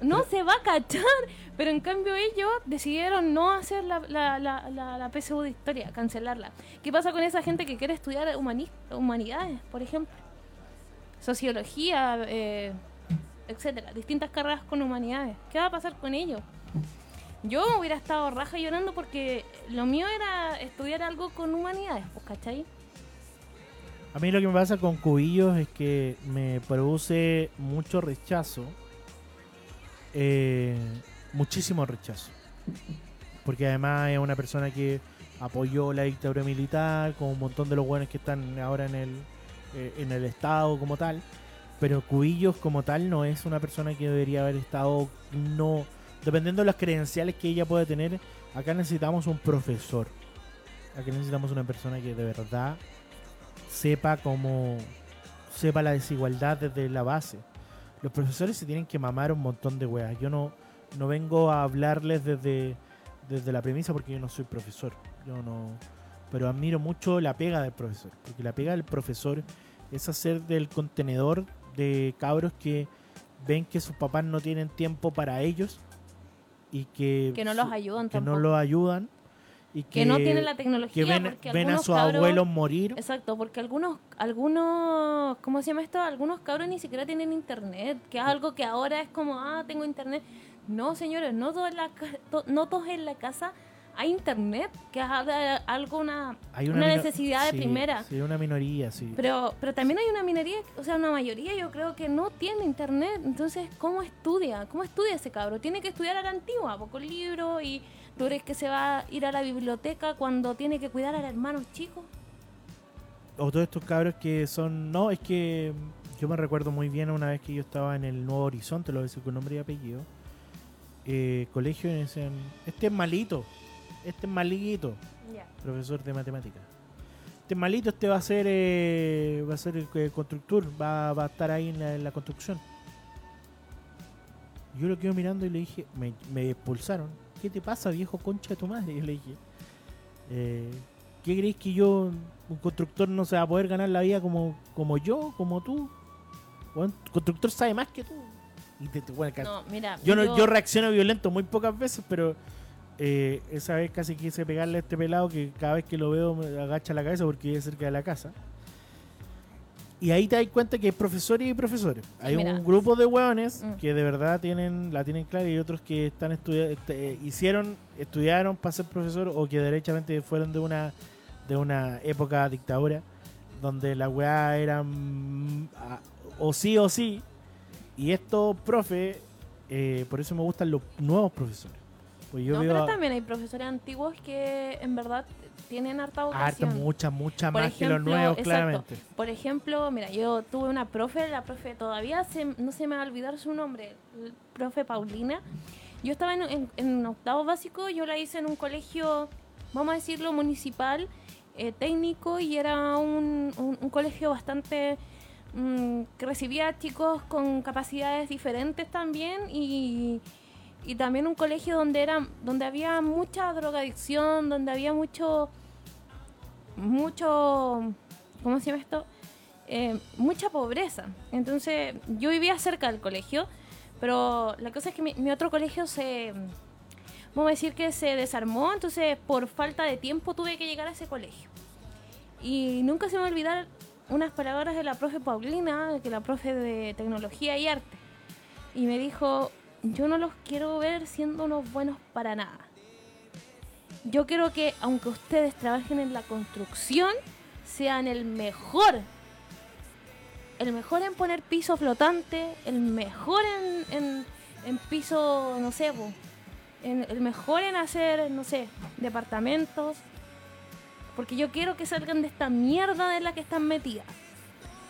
No se va a cachar, pero en cambio ellos decidieron no hacer la, la, la, la, la PSU de historia, cancelarla. ¿Qué pasa con esa gente que quiere estudiar humani- humanidades, por ejemplo? sociología, eh, etcétera, distintas carreras con humanidades. ¿Qué va a pasar con ellos? Yo hubiera estado raja llorando porque lo mío era estudiar algo con humanidades, pues, ¿cachai? A mí lo que me pasa con Cubillos es que me produce mucho rechazo. eh, muchísimo rechazo. Porque además es una persona que apoyó la dictadura militar, con un montón de los buenos que están ahora en el, eh, en el Estado como tal. Pero Cubillos como tal no es una persona que debería haber estado, no, dependiendo de las credenciales que ella pueda tener, acá necesitamos un profesor. Acá necesitamos una persona que de verdad sepa cómo sepa la desigualdad desde la base. Los profesores se tienen que mamar un montón de weas. Yo no, no vengo a hablarles desde, desde la premisa porque yo no soy profesor. Yo no. Pero admiro mucho la pega del profesor. Porque la pega del profesor es hacer del contenedor de cabros que ven que sus papás no tienen tiempo para ellos y que, Que no los ayudan que tampoco. no los ayudan y que, que no tienen la tecnología. que ven, porque ven a sus cabros- abuelos morir Exacto, porque algunos, algunos, ¿cómo se llama esto? Algunos cabros ni siquiera tienen internet, que es algo que ahora es como, ah, tengo internet. No, señores, no todos en la, to- no todos en la casa hay internet, que es algo- una, Hay una, necesidad de sí, primera. Sí, una minoría, sí. Pero, pero también hay una minoría, o sea, una mayoría yo creo que no tiene internet. Entonces, ¿cómo estudia? ¿Cómo estudia ese cabro? Tiene que estudiar a la antigua, poco libro y tú crees que se va a ir a la biblioteca cuando tiene que cuidar al hermano chico. O todos estos cabros que son. No, es que yo me recuerdo muy bien una vez que yo estaba en el Nuevo Horizonte, lo voy a decir con nombre y apellido. eh, colegio y decían: Este es malito, este es malito, profesor de matemáticas. Este es malito, este va a ser eh, va a ser el eh, constructor, va, va a estar ahí en la, en la construcción. Yo lo quedo mirando y le dije, me, me expulsaron. ¿Qué te pasa, viejo concha de tu madre? Yo le dije, eh, ¿qué crees que yo, un constructor, no se va a poder ganar la vida como, como yo, como tú? Bueno, el constructor sabe más que tú. Y te, te- bueno, No, mira, yo, no, yo reacciono violento muy pocas veces, pero eh, esa vez casi quise pegarle a este pelado que cada vez que lo veo me agacha la cabeza porque vive cerca de la casa. Y ahí te das cuenta que hay profesores y profesores. Hay Mira. un grupo de hueones Mm. que de verdad tienen la tienen clara y otros que están estudiando, hicieron, estudiaron para ser profesor o que derechamente fueron de una de una época dictadura donde la weá era mm, a- o sí o sí. Y estos profes, eh, por eso me gustan los nuevos profesores. Pues yo no, veo pero a- también hay profesores antiguos que en verdad tienen harta harta, vocación. mucha, mucha Por más que los ejemplo, nuevos, exacto. claramente. Por ejemplo, mira, yo tuve una profe, la profe todavía se- no se me va a olvidar su nombre, el profe Paulina. Yo estaba en, en- en octavo básico, yo la hice en un colegio, vamos a decirlo, municipal, eh, técnico, y era un, un- un colegio bastante mm, que recibía chicos con capacidades diferentes también y, y también un colegio donde era donde había mucha drogadicción, donde había mucho mucho ¿cómo se llama esto? eh, mucha pobreza. Entonces, yo vivía cerca del colegio, pero la cosa es que mi, mi otro colegio se, vamos a decir que se desarmó, entonces por falta de tiempo tuve que llegar a ese colegio. Y nunca se me olvidar unas palabras de la profe Paulina, que la profe de tecnología y arte. Y me dijo, yo no los quiero ver siendo unos buenos para nada. Yo quiero que, aunque ustedes trabajen en la construcción, sean el mejor. El mejor en poner piso flotante, el mejor en, en, en piso, no sé, en- el mejor en hacer, no sé, departamentos. Porque yo quiero que salgan de esta mierda en la que están metidas.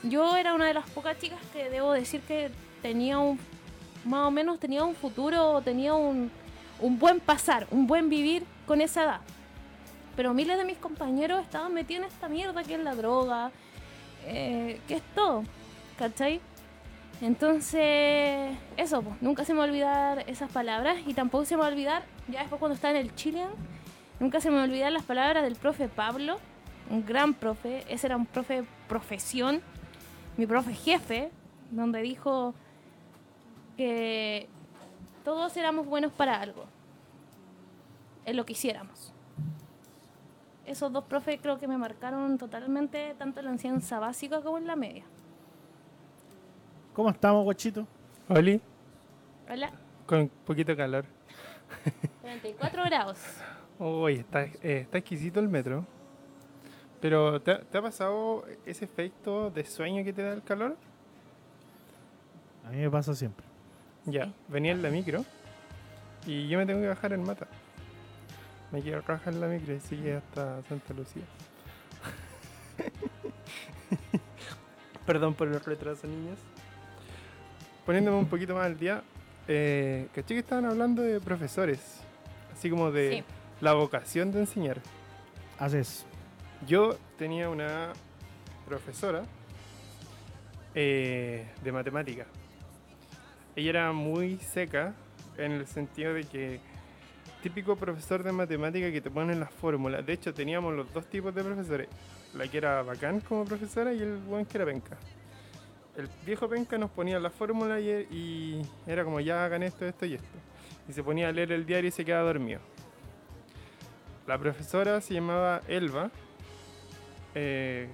Yo era una de las pocas chicas que debo decir que tenía un, más o menos tenía un futuro, tenía un, un buen pasar, un buen vivir con esa edad. Pero miles de mis compañeros estaban metidos en esta mierda que es la droga, eh, que es todo, ¿cachai? Entonces, eso, pues, nunca se me va olvidar esas palabras y tampoco se me va olvidar, ya después cuando estaba en el Chilean, nunca se me va olvidar las palabras del profe Pablo, un gran profe, ese era un profe profesión, mi profe jefe, donde dijo que todos éramos buenos para algo, en lo que hiciéramos. Esos dos profes creo que me marcaron totalmente, tanto en la enseñanza básica como en la media. ¿Cómo estamos, guachito? Oli, Hola, con poquito calor. 44 grados. Uy, está, eh, está exquisito el metro. Pero, ¿te, te ha pasado ese efecto de sueño que te da el calor? A mí me pasa siempre. Ya, venía en la micro y yo me tengo que bajar en mata. Me quiero rajar en la micro y sigue hasta Santa Lucía. Perdón por el retraso, niños. Poniéndome un poquito más al día, eh, caché que estaban hablando de profesores, así como de Sí. la vocación de enseñar. Haces. Yo tenía una profesora eh, de matemática. Ella era muy seca en el sentido de que típico profesor de matemática que te ponen las fórmulas. De hecho, teníamos los dos tipos de profesores. La que era bacán como profesora y el buen que era penca. El viejo penca nos ponía la fórmula y, y era como ya hagan esto, esto y esto. Y se ponía a leer el diario y se quedaba dormido. La profesora se llamaba Elba eh,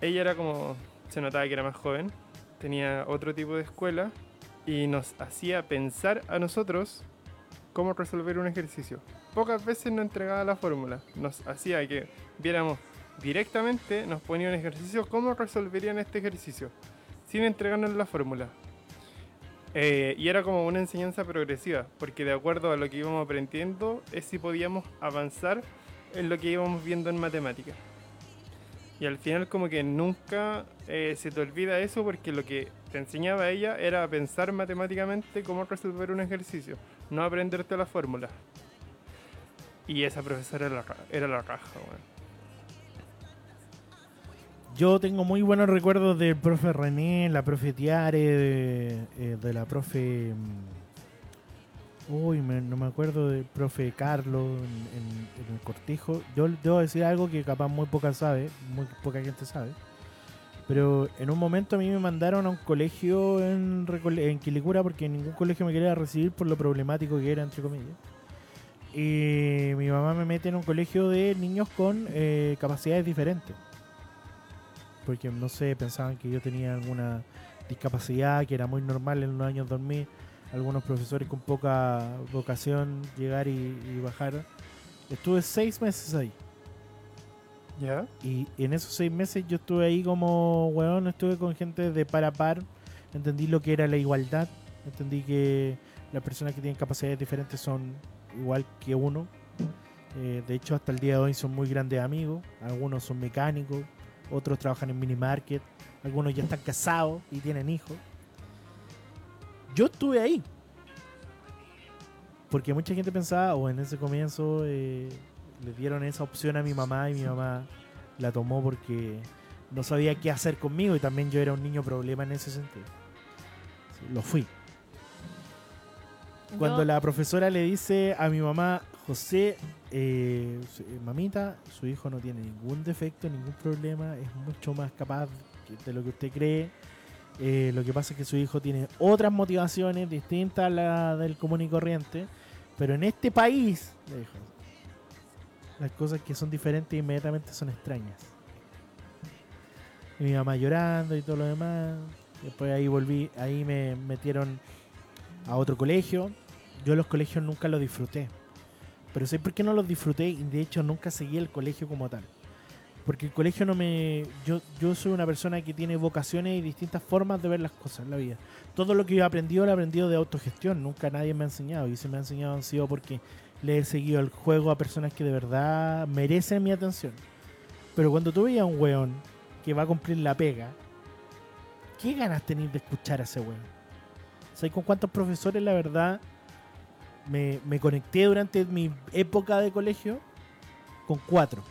ella era como, se notaba que era más joven, tenía otro tipo de escuela y nos hacía pensar a nosotros cómo resolver un ejercicio. Pocas veces nos entregaba la fórmula, nos hacía que viéramos directamente, nos ponía un ejercicio, cómo resolverían este ejercicio, sin entregarnos la fórmula. Eh, y era como una enseñanza progresiva, porque de acuerdo a lo que íbamos aprendiendo es si podíamos avanzar en lo que íbamos viendo en matemáticas. Y al final como que nunca eh, se te olvida eso porque lo que te enseñaba ella era pensar matemáticamente cómo resolver un ejercicio, no aprenderte la fórmula. Y esa profesora era la, ra- era la raja. Yo tengo muy buenos recuerdos del profe René, la profe Tiare, de, eh, de la profe. Uy, me- no me acuerdo del profe Carlos en, el cortijo. Yo debo decir algo que capaz muy poca sabe, muy poca gente sabe. Pero en un momento a mí me mandaron a un colegio en, en Quilicura porque ningún colegio me quería recibir por lo problemático que era, entre comillas. Y mi mamá me mete en un colegio de niños con eh, capacidades diferentes porque no sé, pensaban que yo tenía alguna discapacidad que era muy normal en los años 2000. Algunos profesores con poca vocación llegar y, y bajar. Estuve seis meses ahí. ¿Ya? Y en esos seis meses yo estuve ahí como, weón, estuve con gente de par a par. Entendí lo que era la igualdad. Entendí que las personas que tienen capacidades diferentes son igual que uno. Eh, de hecho, hasta el día de hoy son muy grandes amigos. Algunos son mecánicos, otros trabajan en mini market, algunos ya están casados y tienen hijos. Yo estuve ahí. Porque mucha gente pensaba, o en ese comienzo eh, le dieron esa opción a mi mamá y mi mamá la tomó porque no sabía qué hacer conmigo y también yo era un niño problema en ese sentido. Sí, lo fui. Cuando la profesora le dice a mi mamá, José, eh, eh, mamita, su hijo no tiene ningún defecto, ningún problema, es mucho más capaz de lo que usted cree. Eh, lo que pasa es que su hijo tiene otras motivaciones distintas a la del común y corriente, pero en este país, le dijo, las cosas que son diferentes inmediatamente son extrañas. Y mi mamá llorando y todo lo demás. Después ahí volví, ahí me metieron a otro colegio. Yo los colegios nunca los disfruté. Pero sé por qué no los disfruté y de hecho nunca seguí el colegio como tal. Porque el colegio no me... Yo, yo soy una persona que tiene vocaciones y distintas formas de ver las cosas en la vida. Todo lo que yo he aprendido lo he aprendido de autogestión. Nunca nadie me ha enseñado. Y si me ha enseñado han sido porque le he seguido el juego a personas que de verdad merecen mi atención. Pero cuando tú veías a un weón que va a cumplir la pega, ¿qué ganas tenés de escuchar a ese weón? ¿Sabes con cuántos profesores la verdad me, me conecté durante mi época de colegio? Con cuatro.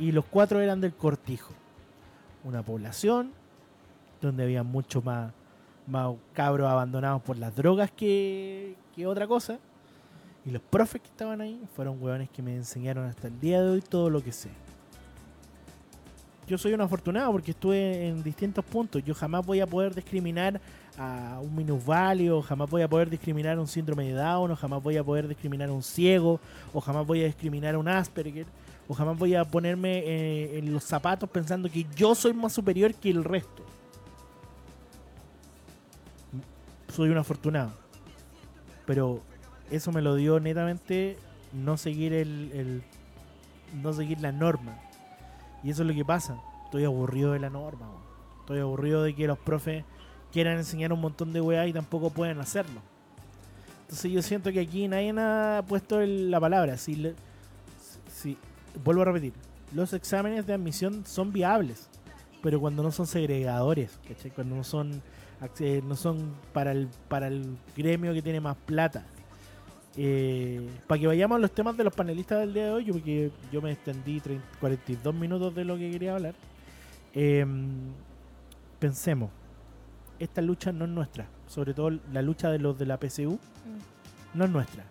Y los cuatro eran del cortijo. Una población donde había mucho más, más cabros abandonados por las drogas que, que otra cosa. Y los profes que estaban ahí fueron hueones que me enseñaron hasta el día de hoy todo lo que sé. Yo soy un afortunado porque estuve en distintos puntos. Yo jamás voy a poder discriminar a un minusválido, jamás voy a poder discriminar a un síndrome de Down, o jamás voy a poder discriminar a un ciego, o jamás voy a discriminar a un Asperger, o jamás voy a ponerme eh, en los zapatos pensando que yo soy más superior que el resto. Soy un afortunado. Pero eso me lo dio netamente no seguir el, no seguir la norma. Y eso es lo que pasa. Estoy aburrido de la norma. Estoy aburrido de que los profes quieran enseñar un montón de weá y tampoco pueden hacerlo. Entonces yo siento que aquí nadie ha puesto la palabra. Si, le- vuelvo a repetir, los exámenes de admisión son viables, pero cuando no son segregadores, ¿cachai? cuando no son acce- no son para el para el gremio que tiene más plata. para que vayamos a los temas de los panelistas del día de hoy, yo, porque yo me extendí 30 42 minutos de lo que quería hablar. Em, pensemos, esta lucha no es nuestra, sobre todo la lucha de los de la PSU no es nuestra,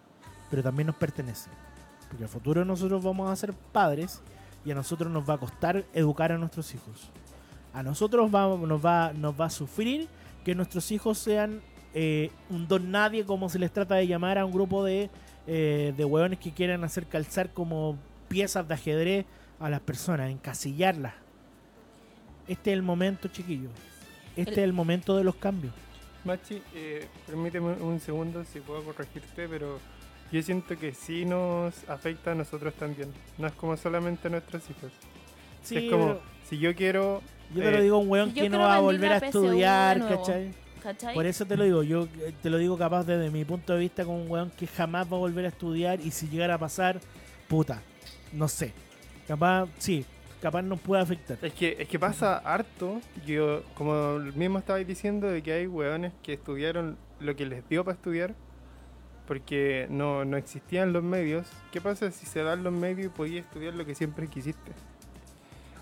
pero también nos pertenece. Porque al futuro nosotros vamos a ser padres y a nosotros nos va a costar educar a nuestros hijos. A nosotros va- nos, va, nos va a sufrir que nuestros hijos sean eh, un don nadie, como se les trata de llamar a un grupo de, eh, de hueones que quieran hacer calzar como piezas de ajedrez a las personas, encasillarlas. Este es el momento, chiquillos. Este es el momento de los cambios. Machi, eh, permíteme un segundo si puedo corregirte, pero yo siento que sí nos afecta a nosotros también. No es como solamente a nuestros hijos. Sí, es como, pero si yo quiero... yo te lo eh, digo a un weón Si que no va a volver a estudiar. ¿cachai? ¿Cachai? Por eso te lo digo, yo eh, te lo digo capaz desde mi punto de vista como un weón que jamás va a volver a estudiar y si llegara a pasar, puta, no sé. Capaz, sí, capaz nos puede afectar. Es que, es que pasa harto, yo, como mismo estabais diciendo, de que hay hueones que estudiaron lo que les dio para estudiar, porque no, no existían los medios. ¿Qué pasa si se dan los medios y podías estudiar lo que siempre quisiste?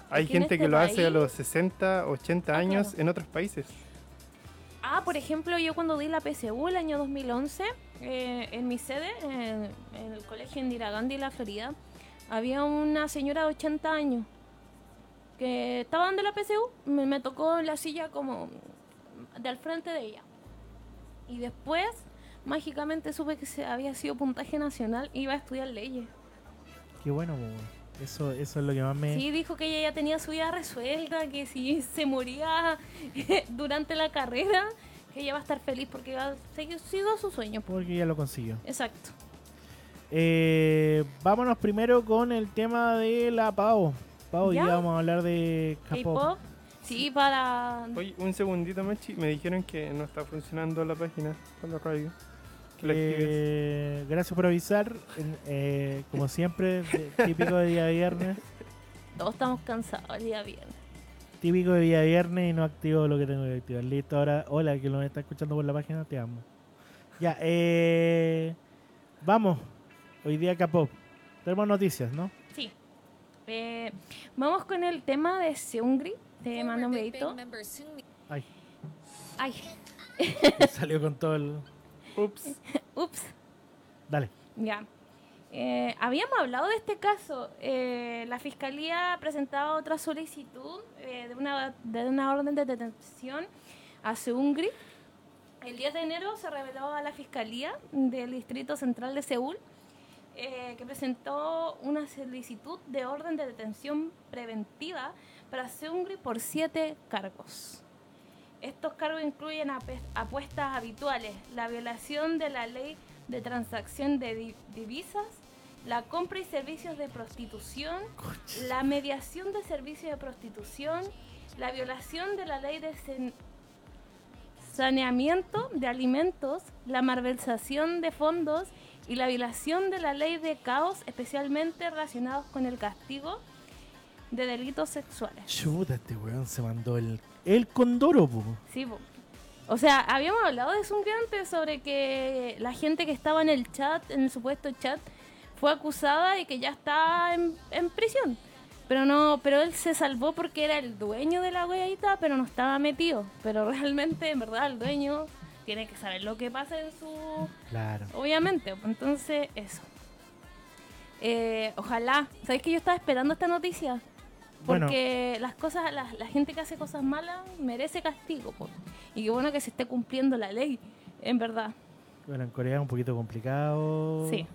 Hay gente este que lo hace a país- los 60, 80 Ah, años claro. en otros países. Ah, por ejemplo, yo cuando di la PSU el año 2011, eh, en mi sede, en, en el colegio Indira Gandhi, la Florida, había una señora de 80 años que estaba dando la PSU, me, me tocó la silla como de al frente de ella. Y después, mágicamente supe que se había sido puntaje nacional y iba a estudiar leyes. Qué bueno. Eso, eso es lo que más me... Sí, dijo que ella ya tenía su vida resuelta, que si se moría durante la carrera, que ella va a estar feliz porque va a seguir sido su sueño. Porque ya lo consiguió. Exacto. Eh, vámonos primero con el tema de la Pau. Pau, ¿Ya? ya vamos a hablar de K-pop. Sí, para. Oye, un segundito, Machi. Me dijeron que no está funcionando la página con la radio. Eh, gracias por avisar. Eh, como siempre, de- típico de día viernes. Todos estamos cansados el día viernes. Típico de día viernes y no activo lo que tengo que activar. Listo, ahora, hola, que lo está escuchando por la página, te amo. Ya, eh, vamos. Hoy día K-pop. Tenemos noticias, ¿no? Sí. Eh, vamos con el tema de Seungri. Te mando un dedito. Ay, Ay, salió con todo el. Ups. ups. Dale. Ya. Eh, habíamos hablado de este caso. Eh, la fiscalía ha presentado otra solicitud eh, de, una, de una orden de detención a Seungri. El 10 de enero se reveló a la fiscalía del Distrito Central de Seúl eh, que presentó una solicitud de orden de detención preventiva para Seungri por siete cargos. Estos cargos incluyen apuestas habituales, la violación de la ley de transacción de di- divisas, la compra y servicios de prostitución, la mediación de servicios de prostitución, la violación de la ley de saneamiento de alimentos, la malversación de fondos y la violación de la ley de caos, especialmente relacionados con el castigo de delitos sexuales. Chuta, este weón se mandó el, el condoro, po. Sí, po. O sea, habíamos hablado de Zungi antes sobre que la gente que estaba en el chat, en el supuesto chat, fue acusada y que ya está en, en prisión. Pero no, pero él se salvó porque era el dueño de la weadita, pero no estaba metido. Pero realmente, en verdad, el dueño tiene que saber lo que pasa en su Claro. Obviamente, entonces eso. Eh, ojalá, ¿sabéis que yo estaba esperando esta noticia? Bueno. Porque las cosas, la, la gente que hace cosas malas merece castigo, po. y qué bueno que se esté cumpliendo la ley, en verdad. Bueno, en Corea es un poquito complicado. Sí.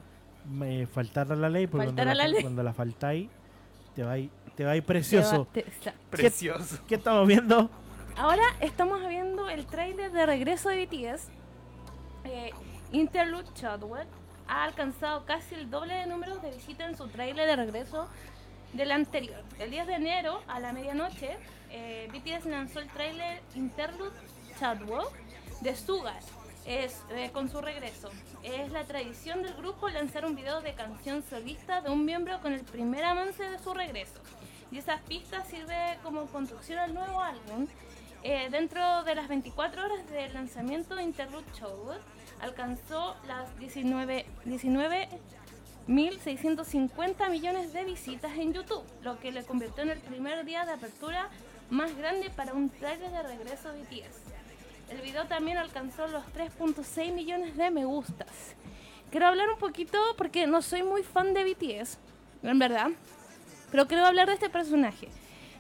eh, faltar a la ley, porque cuando, a la fa- ley. cuando la faltáis, te va a ir, te va a ir precioso. Te va- te- Precioso. ¿Qué estamos viendo? Ahora estamos viendo el tráiler de regreso de BTS. Eh, Interlude Chadwell ha alcanzado casi el doble de números de visitas en su tráiler de regreso del anterior. El 10 de enero a la medianoche, eh, BTS lanzó el tráiler Interlude Chadwell de Sugar. Es, eh, con su regreso. Es la tradición del grupo lanzar un video de canción solista de un miembro con el primer avance de su regreso. Y esas pistas sirve como construcción al nuevo álbum. Eh, dentro de las 24 horas del lanzamiento de Interlude Chadwell, alcanzó las 19 19.650 millones de visitas en YouTube, lo que le convirtió en el primer día de apertura más grande para un trailer de regreso de BTS. El video también alcanzó los 3.6 millones de me gustas. Quiero hablar un poquito porque no soy muy fan de BTS, en verdad, pero quiero hablar de este personaje.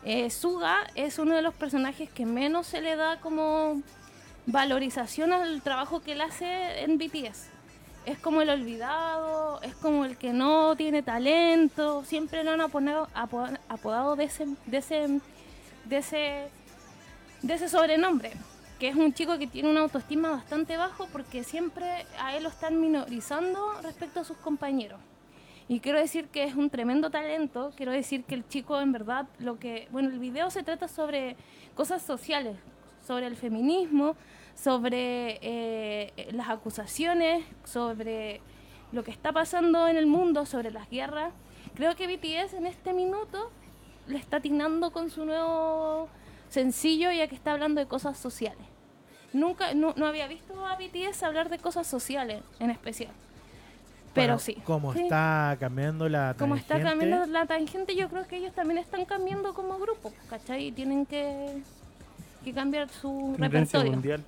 Eh, Suga es uno de los personajes que menos se le da como valorización al trabajo que él hace en BTS. Es como el olvidado, es como el que no tiene talento, siempre lo han apodado, apo- apodado de ese, de ese, de ese, de ese sobrenombre, que es un chico que tiene una autoestima bastante bajo porque siempre a él lo están minorizando respecto a sus compañeros. Y quiero decir que es un tremendo talento, quiero decir que el chico en verdad lo que, bueno, el video se trata sobre cosas sociales, sobre el feminismo, sobre eh, las acusaciones, sobre lo que está pasando en el mundo, sobre las guerras. Creo que BTS en este minuto le está atinando con su nuevo sencillo ya que está hablando de cosas sociales. Nunca, no, no había visto a BTS hablar de cosas sociales en especial. Pero Bueno, sí. Como Sí. está cambiando la Como está tangente, cambiando la tangente, yo creo que ellos también están cambiando como grupo, ¿cachai? Y tienen que, que cambiar su repertorio. mundial.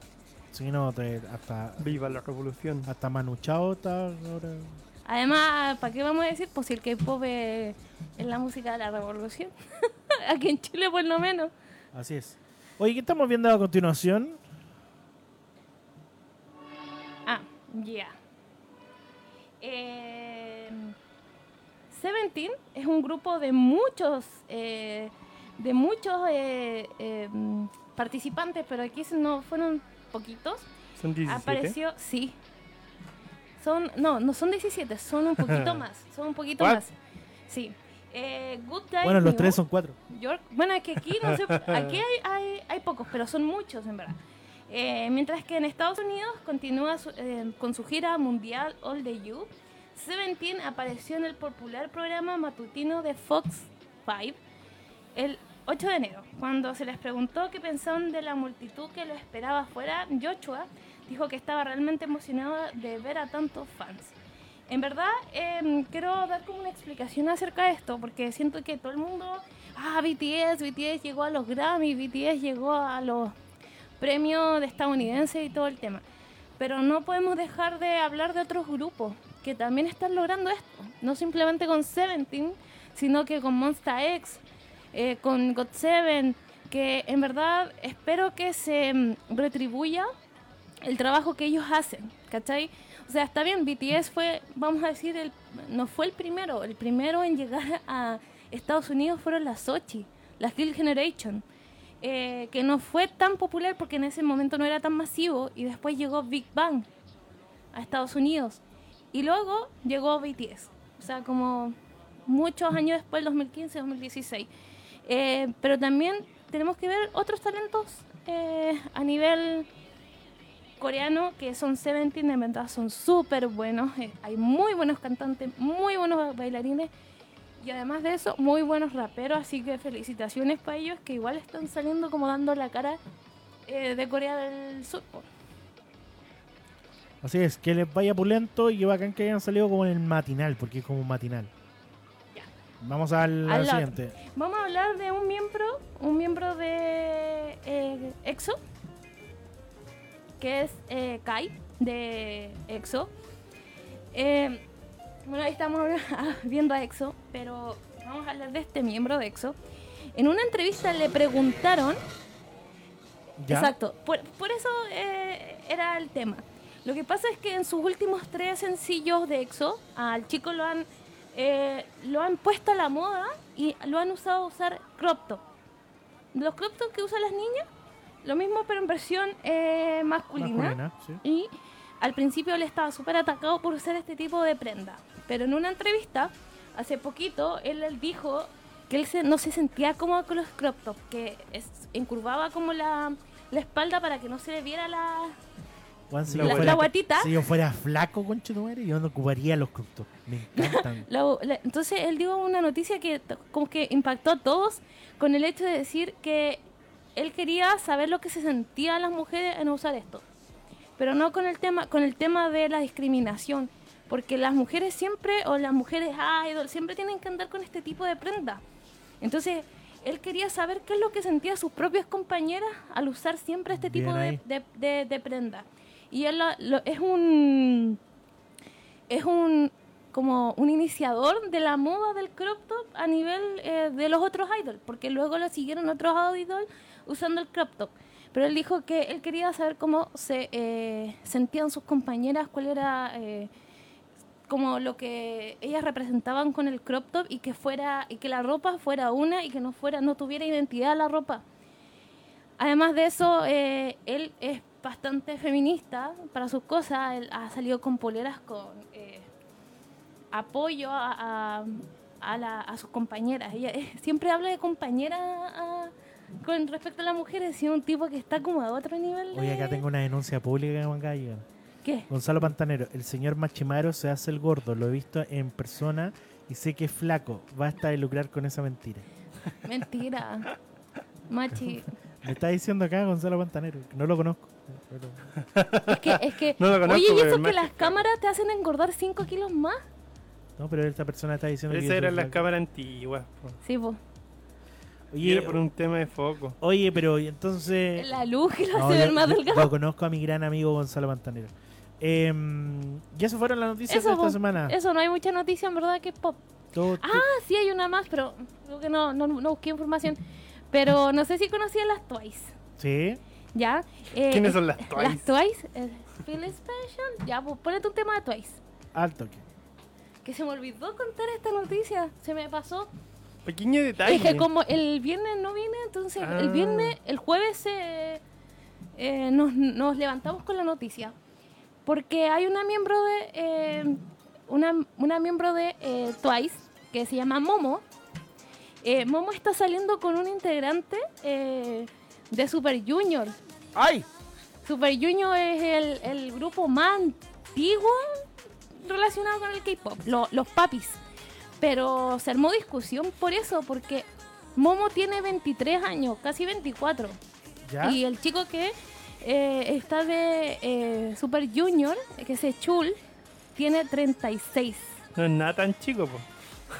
Sí, no, te- hasta, Viva la revolución. hasta Manu Chao está ahora. Además, ¿para qué vamos a decir? Pues si el K-pop es, es la música de la revolución. Aquí en Chile, por lo menos. Así es. Oye, ¿qué estamos viendo a continuación? Ah, ya. Eh, Seventeen es un grupo de muchos, eh, de muchos eh, eh, participantes, pero aquí no fueron poquitos. Son 17. Apareció, sí. Son, no, no son 17, son un poquito más. Son un poquito What? más. Sí. Eh, Good Guy Bueno, los tres son cuatro. York. Bueno, es que aquí no sé, aquí hay, hay, hay pocos, pero son muchos en verdad. Eh, mientras que en Estados Unidos continúa su- eh, con su gira mundial All the You, Seventeen apareció en el popular programa matutino de Fox 5 el 8 de enero. Cuando se les preguntó qué pensaban de la multitud que lo esperaba afuera, Joshua dijo que estaba realmente emocionado de ver a tantos fans. En verdad, em, quiero dar como una explicación acerca de esto, porque siento que todo el mundo, ah, BTS, BTS llegó a los Grammy, BTS llegó a los premios de estadounidenses y todo el tema. Pero no podemos dejar de hablar de otros grupos. que también están logrando esto. No simplemente con Seventeen, sino que con Monster X, eh, con God Seven, que en verdad espero que se mm, retribuya el trabajo que ellos hacen, ¿cachai? O sea, está bien, BTS fue, vamos a decir, el, no fue el primero, el primero en llegar a Estados Unidos fueron las Sochi, las Kill Generation, eh, que no fue tan popular porque en ese momento no era tan masivo y después llegó Big Bang a Estados Unidos y luego llegó BTS, o sea, como muchos años después, 2015, 2016. Eh, pero también tenemos que ver otros talentos eh, a nivel coreano que son Seventeen, de verdad son súper buenos. eh, hay muy buenos cantantes, muy buenos bailarines y además de eso, muy buenos raperos. Así que felicitaciones para ellos que igual están saliendo como dando la cara eh, de Corea del Sur. Así es, que les vaya pulento y que bacán que hayan salido como en el matinal, porque es como un matinal. Vamos al, siguiente. Vamos a hablar de un miembro, un miembro de eh, EXO, que es eh, Kai de EXO. Eh, bueno, ahí estamos viendo a EXO, pero vamos a hablar de este miembro de EXO. En una entrevista le preguntaron, ¿Ya? exacto, por, por eso era el tema. Lo que pasa es que en sus últimos tres sencillos de EXO, al chico lo han, eh, lo han puesto a la moda y lo han usado a usar crop top. Los crop top que usan las niñas, lo mismo pero en versión eh, masculina. Masculina, sí. Y al principio él estaba súper atacado por usar este tipo de prenda. Pero en una entrevista, hace poquito, él, él dijo que él se- no se sentía cómodo con los crop top, que es- encurvaba como la, la espalda para que no se le viera la, Si La yo guatita. fuera- la guatita. Si yo fuera flaco, concha tu madre, yo no ocuparía los crop top. Me encantan. La- la- entonces él dio una noticia que como que impactó a todos con el hecho de decir que él quería saber lo que se sentían las mujeres en usar esto, pero no con el tema con el tema de la discriminación, porque las mujeres siempre o las mujeres idol siempre tienen que andar con este tipo de prenda. Entonces él quería saber qué es lo que sentían sus propias compañeras al usar siempre este tipo de, ahí. de, de- de prenda. Y él lo- es un es un como un iniciador de la moda del crop top a nivel eh, de los otros idols, porque luego lo siguieron otros idols usando el crop top. Pero él dijo que él quería saber cómo se eh, sentían sus compañeras, cuál era eh, como lo que ellas representaban con el crop top y que fuera y que la ropa fuera una y que no fuera no tuviera identidad la ropa. Además de eso, él es bastante feminista para sus cosas. Él ha salido con poleras con eh, apoyo a, a- a la- a sus compañeras. Ella eh, siempre habla de compañeras a- con respecto a las mujeres. Es un tipo que está como a otro nivel. Oye, de- acá tengo una denuncia pública que me acaba de llegar. ¿Qué? Gonzalo Pantanero, el señor Machimaro se hace el gordo, lo he visto en persona y sé que es flaco. Basta de lucrar con esa mentira. Mentira. Machi. Me está diciendo acá Gonzalo Pantanero, no lo conozco. Pero- Es que, es que No lo conozco, oye, ¿y eso es que mágico. las cámaras te hacen engordar 5 kilos más? no, pero esta persona está diciendo que Esas eran las cámaras antiguas. po. Sí, pues. Oye, era por un tema de foco. oye, pero y entonces... La luz que lo No, hace ver más delgado. Yo conozco a mi gran amigo Gonzalo Pantanero. Em, ya se fueron las noticias Eso, de esta po, semana. Eso, no hay mucha noticia en verdad que es pop. Todo- Ah, sí hay una más, pero creo que no, no, no busqué información. Pero no sé si conocían las Twice. Sí. ¿Ya? Eh, ¿Quiénes son las Las Twice? Twice. eh, Feel Special. Ya, pues ponete un tema de Twice. Alto que. Se me olvidó contar esta noticia. Se me pasó. Pequeño detalle. Es que como el viernes no vine, entonces el Ah. viernes, el jueves eh, eh, nos, nos levantamos con la noticia. Porque hay una miembro de eh, una, una miembro de eh, Twice que se llama Momo. Eh, Momo está saliendo con un integrante eh, de Super Junior. ¡Ay! Super Junior es el, el grupo más antiguo relacionado con el K-pop, lo- los papis. Pero se armó discusión por eso, porque Momo tiene 23 años, casi 24. ¿Ya? Y el chico que eh, está de eh, Super Junior, que es Chul, tiene 36. No es nada tan chico, po.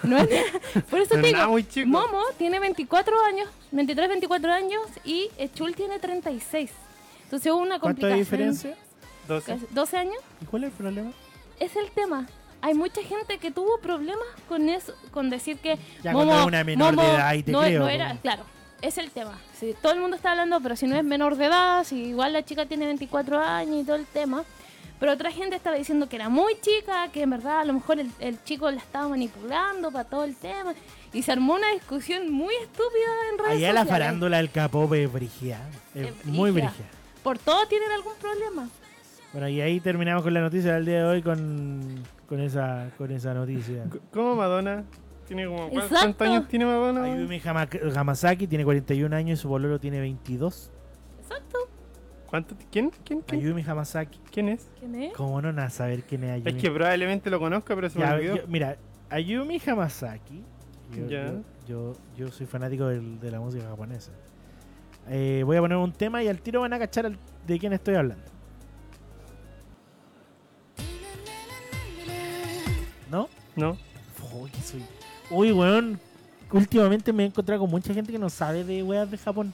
No es- por eso No te es digo, nada muy chico. Momo tiene 24 años, 23, 24 años y Chul tiene 36. Entonces hubo una ¿Cuánto complicación. diferencia? 12. Casi- 12 años ¿Y cuál es el problema? es el tema. hay mucha gente que tuvo problemas con eso, con decir que Ya cuando era una menor de edad, ahí te no, creo, no era, claro, es el tema. Si todo el mundo está hablando, pero si no es menor de edad, si igual la chica tiene 24 años y todo el tema. Pero otra gente estaba diciendo que era muy chica, que en verdad a lo mejor el, el chico la estaba manipulando para todo el tema. Y se armó una discusión muy estúpida en redes Allá la sociales. farándula del capo es brígida. Es muy brígida. Por todo tienen algún problema. Bueno, y ahí terminamos con la noticia del día de hoy con, con, esa, con esa noticia. ¿Cómo Madonna? ¿Tiene como, ¿cuántos años tiene Madonna? Ayumi Hama- Hamasaki tiene 41 años y su bololo tiene 22. Exacto. ¿Cuánto? ¿Quién? ¿Quién? ¿Quién? Ayumi Hamasaki. ¿Quién es? ¿Quién es? ¿Cómo no na saber quién es Ayumi? Es que probablemente lo conozca, pero se me Ya, olvidó. yo- mira, Ayumi Hamasaki. Yo, Ya. yo, yo, yo soy fanático del- de la música japonesa. Eh, voy a poner un tema y al tiro van a cachar al- de quién estoy hablando. ¿No? No. Uy, soy... Uy, weón. Últimamente me he encontrado con mucha gente que no sabe de weas de Japón.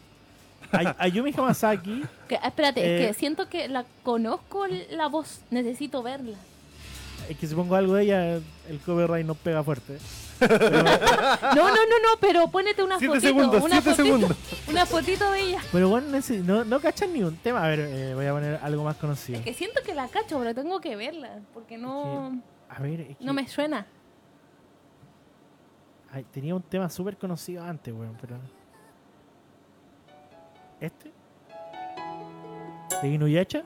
Ay- Ayumi Hamasaki. Que- ah, espérate, Eh. es que siento que la conozco la voz, necesito verla. Es que si pongo algo de ella, el copyright no pega fuerte. No, no, no, no, pero ponete una Siete fotito. segundos, una siete fotito, segundos. Una fotito de ella. Pero bueno, no, no cachan ni un tema. A ver, eh, voy a poner algo más conocido. Es que siento que la cacho, pero tengo que verla. Porque no, A ver, es que no me suena. ay, tenía un tema súper conocido antes, weón, pero... ¿Este? ¿De Inuyasha?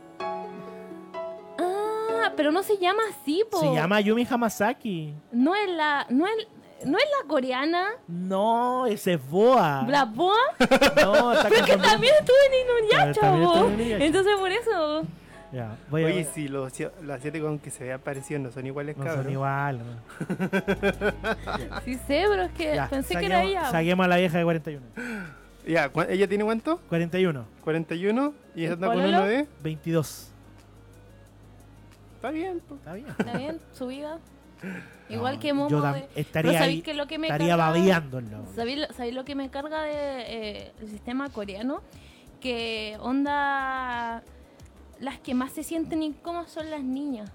Ah, pero no se llama así, po. Se llama Ayumi Hamasaki. No es la. No es, no es la coreana. No, ese es Boa. ¿La boa? No, está Pero es que también estuve en Inuyasha, Inuyasha. Entonces por eso. Ya, voy a Oye, si los, los asiáticos, aunque se vean parecidos, no son iguales, No cabrón. son igual. no. Sí sé, pero es que Ya, pensé que saquemos- era ella. Saquemos a la vieja de 41. Ya, ¿cu- ¿ella tiene cuánto? 41, 41 y anda con pololo? uno de. 22. Está bien, po. Está bien. ¿Está bien? ¿Su vida? Igual No, que Momo. Yo de- estaría, Pero ¿sabéis ahí- que lo que me estaría carga- babeándolo. ¿Sabéis lo, sabéis lo que me carga del sistema coreano? Que onda. Las que más se sienten incómodas son las niñas.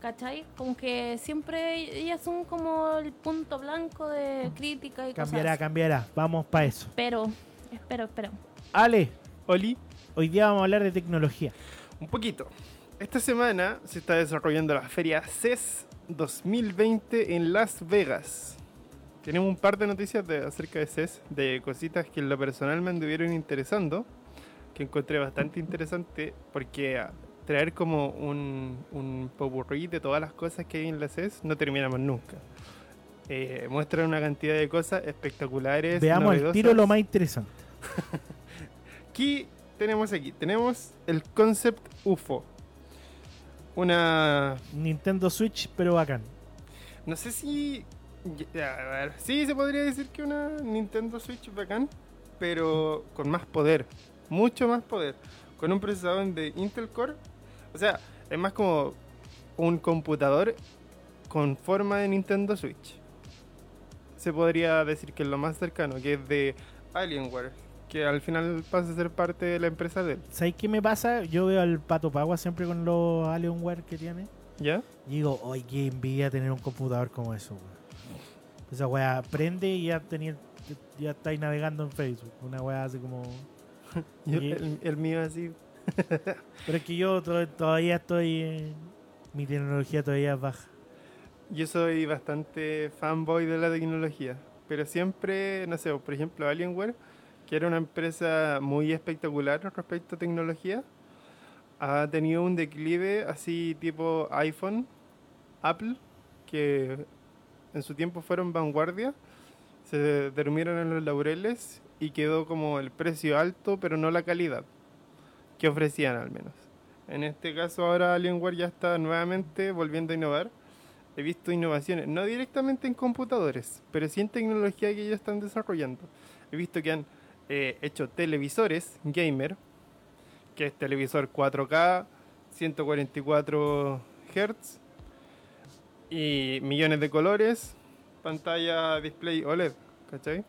¿Cachai? Como que siempre ellas son como el punto blanco de crítica y Cambiará, cosas. cambiará. Vamos para eso. Pero, espero, espero. Ale, Oli, hoy día vamos a hablar de tecnología. un poquito. Esta semana se está desarrollando la feria CES 2020 en Las Vegas. Tenemos un par de noticias de, acerca de CES, de cositas que en lo personal me anduvieron interesando, que encontré bastante interesante, porque ah, traer como un, un popurrí de todas las cosas que hay en la CES no terminamos nunca. Eh, muestran una cantidad de cosas espectaculares. Veamos el tiro novedosas. lo más interesante. ¿Qué tenemos aquí? Tenemos el concept UFO. Una. Nintendo Switch, pero bacán. No sé si. a ver, sí, se podría decir que una Nintendo Switch bacán, pero con más poder. Mucho más poder. Con un procesador de Intel Core. O sea, es más como un computador con forma de Nintendo Switch. Se podría decir que es lo más cercano, que es de Alienware, que al final pasa a ser parte de la empresa de él. ¿Sabes qué me pasa? Yo veo al Pato Pagua siempre con los Alienware que tiene. ¿Ya? Y digo, oye, qué envidia tener un computador como eso, weón. Esa weá prende y ya tenía, ya estáis navegando en Facebook. Una weá así como. Yo- el, el mío así. Pero es que yo to- todavía estoy. eh, mi tecnología todavía es baja. Yo soy bastante fanboy de la tecnología, pero siempre, no sé, por ejemplo, Alienware, que era una empresa muy espectacular respecto a tecnología, ha tenido un declive así tipo iPhone, Apple, que en su tiempo fueron vanguardia, se durmieron en los laureles y quedó como el precio alto, pero no la calidad que ofrecían al menos. En este caso ahora Alienware ya está nuevamente volviendo a innovar he visto innovaciones, no directamente en computadores, pero sí en tecnología que ellos están desarrollando. He visto que han hecho televisores gamer, que es televisor 4K, 144 Hz y millones de colores, pantalla display OLED, ¿cachai?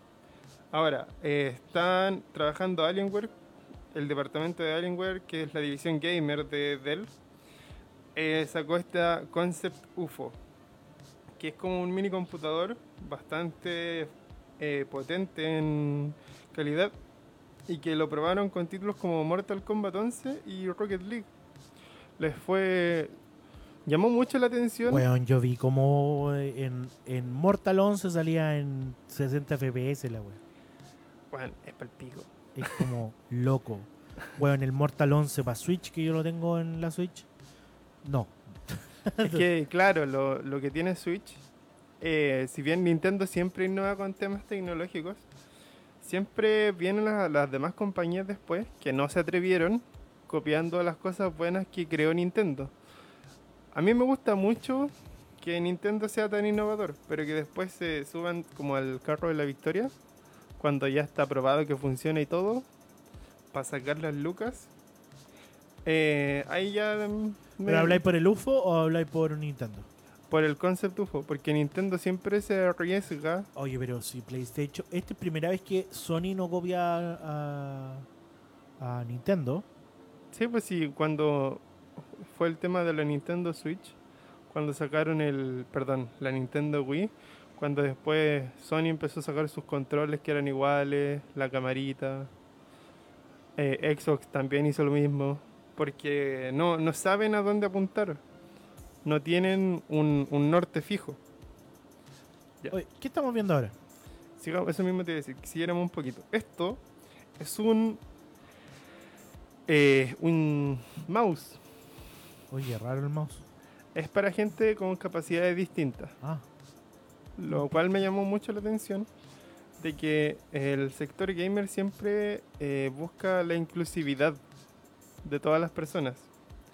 Ahora, eh, están trabajando Alienware, el departamento de Alienware, que es la división gamer de Dell, eh, sacó esta Concept UFO, que es como un mini computador bastante eh, potente en calidad y que lo probaron con títulos como Mortal Kombat 11 y Rocket League. Les fue... Llamó mucho la atención. Weón, yo vi como en, en Mortal 11 salía en 60 FPS la weón. Bueno, es palpico. Es como loco. Weón, el Mortal 11 para Switch, que yo lo tengo en la Switch. No. Es que, claro, lo, lo que tiene Switch, eh, si bien Nintendo siempre innova con temas tecnológicos, siempre vienen las, las demás compañías después que no se atrevieron copiando las cosas buenas que creó Nintendo. A mí me gusta mucho que Nintendo sea tan innovador, pero que después se suban como al carro de la victoria, cuando ya está probado que funciona y todo, para sacar las lucas. Eh, ahí ya... mm, me- ¿Pero habláis por el UFO o habláis por Nintendo? Por el concept UFO, porque Nintendo siempre se arriesga. Oye, pero si PlayStation. Esta es primera vez que Sony no copia a, a Nintendo. Sí, pues sí, cuando fue el tema de la Nintendo Switch, cuando sacaron el, perdón, la Nintendo Wii, cuando después Sony empezó a sacar sus controles que eran iguales, la camarita, eh, Xbox también hizo lo mismo, porque no, no saben a dónde apuntar, no tienen un, un norte fijo. Ya. Oye, ¿qué estamos viendo ahora? Sigamos, eso mismo te iba a decir, que siguiéramos un poquito. Esto es un, eh, un mouse. Oye, raro el mouse. Es para gente con capacidades distintas, Ah, lo cual me llamó mucho la atención de que el sector gamer siempre eh, busca la inclusividad de todas las personas.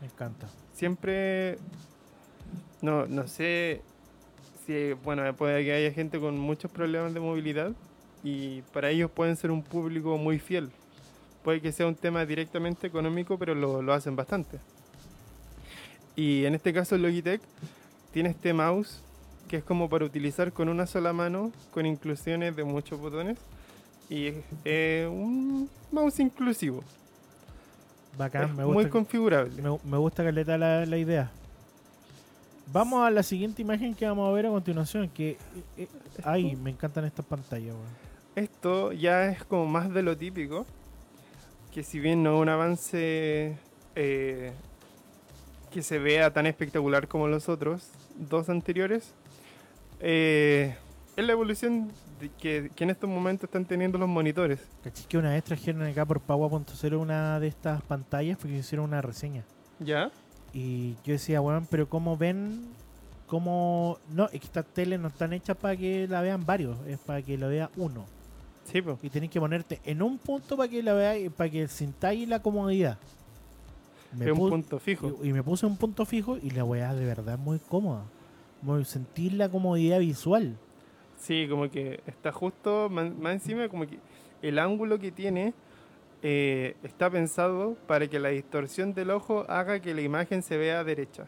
me encanta. Siempre, no, no sé si, bueno, puede que haya gente con muchos problemas de movilidad y para ellos pueden ser un público muy fiel. Puede que sea un tema directamente económico, pero lo, lo hacen bastante. Y en este caso Logitech tiene este mouse que es como para utilizar con una sola mano, con inclusiones de muchos botones. Y es eh, un mouse inclusivo. Bacán, Es me muy gusta. configurable. Me, me gusta caleta la, la idea. Vamos a la siguiente imagen que vamos a ver a continuación. Que eh, eh, ay, me encantan estas pantallas. weón. Esto ya es como más de lo típico, que si bien no es un avance eh, que se vea tan espectacular como los otros dos anteriores, eh, es la evolución que, que en estos momentos están teniendo los monitores. ¿Cachai que una vez trajeron acá por Pagua.0 una de estas pantallas porque hicieron una reseña? ¿Ya? Y yo decía, weón, pero ¿cómo ven? ¿Cómo.? No, es que estas teles no están hechas para que la vean varios, es para que la vea uno. Sí, pues. Y tenés que ponerte en un punto para que la veáis, para que sintáis la comodidad. Me Es un pu- punto fijo. Y, y me puse un punto fijo y la weá de verdad es muy cómoda. Muy sentir la comodidad visual. Sí, como que está justo más, más encima, como que el ángulo que tiene eh, está pensado para que la distorsión del ojo haga que la imagen se vea derecha.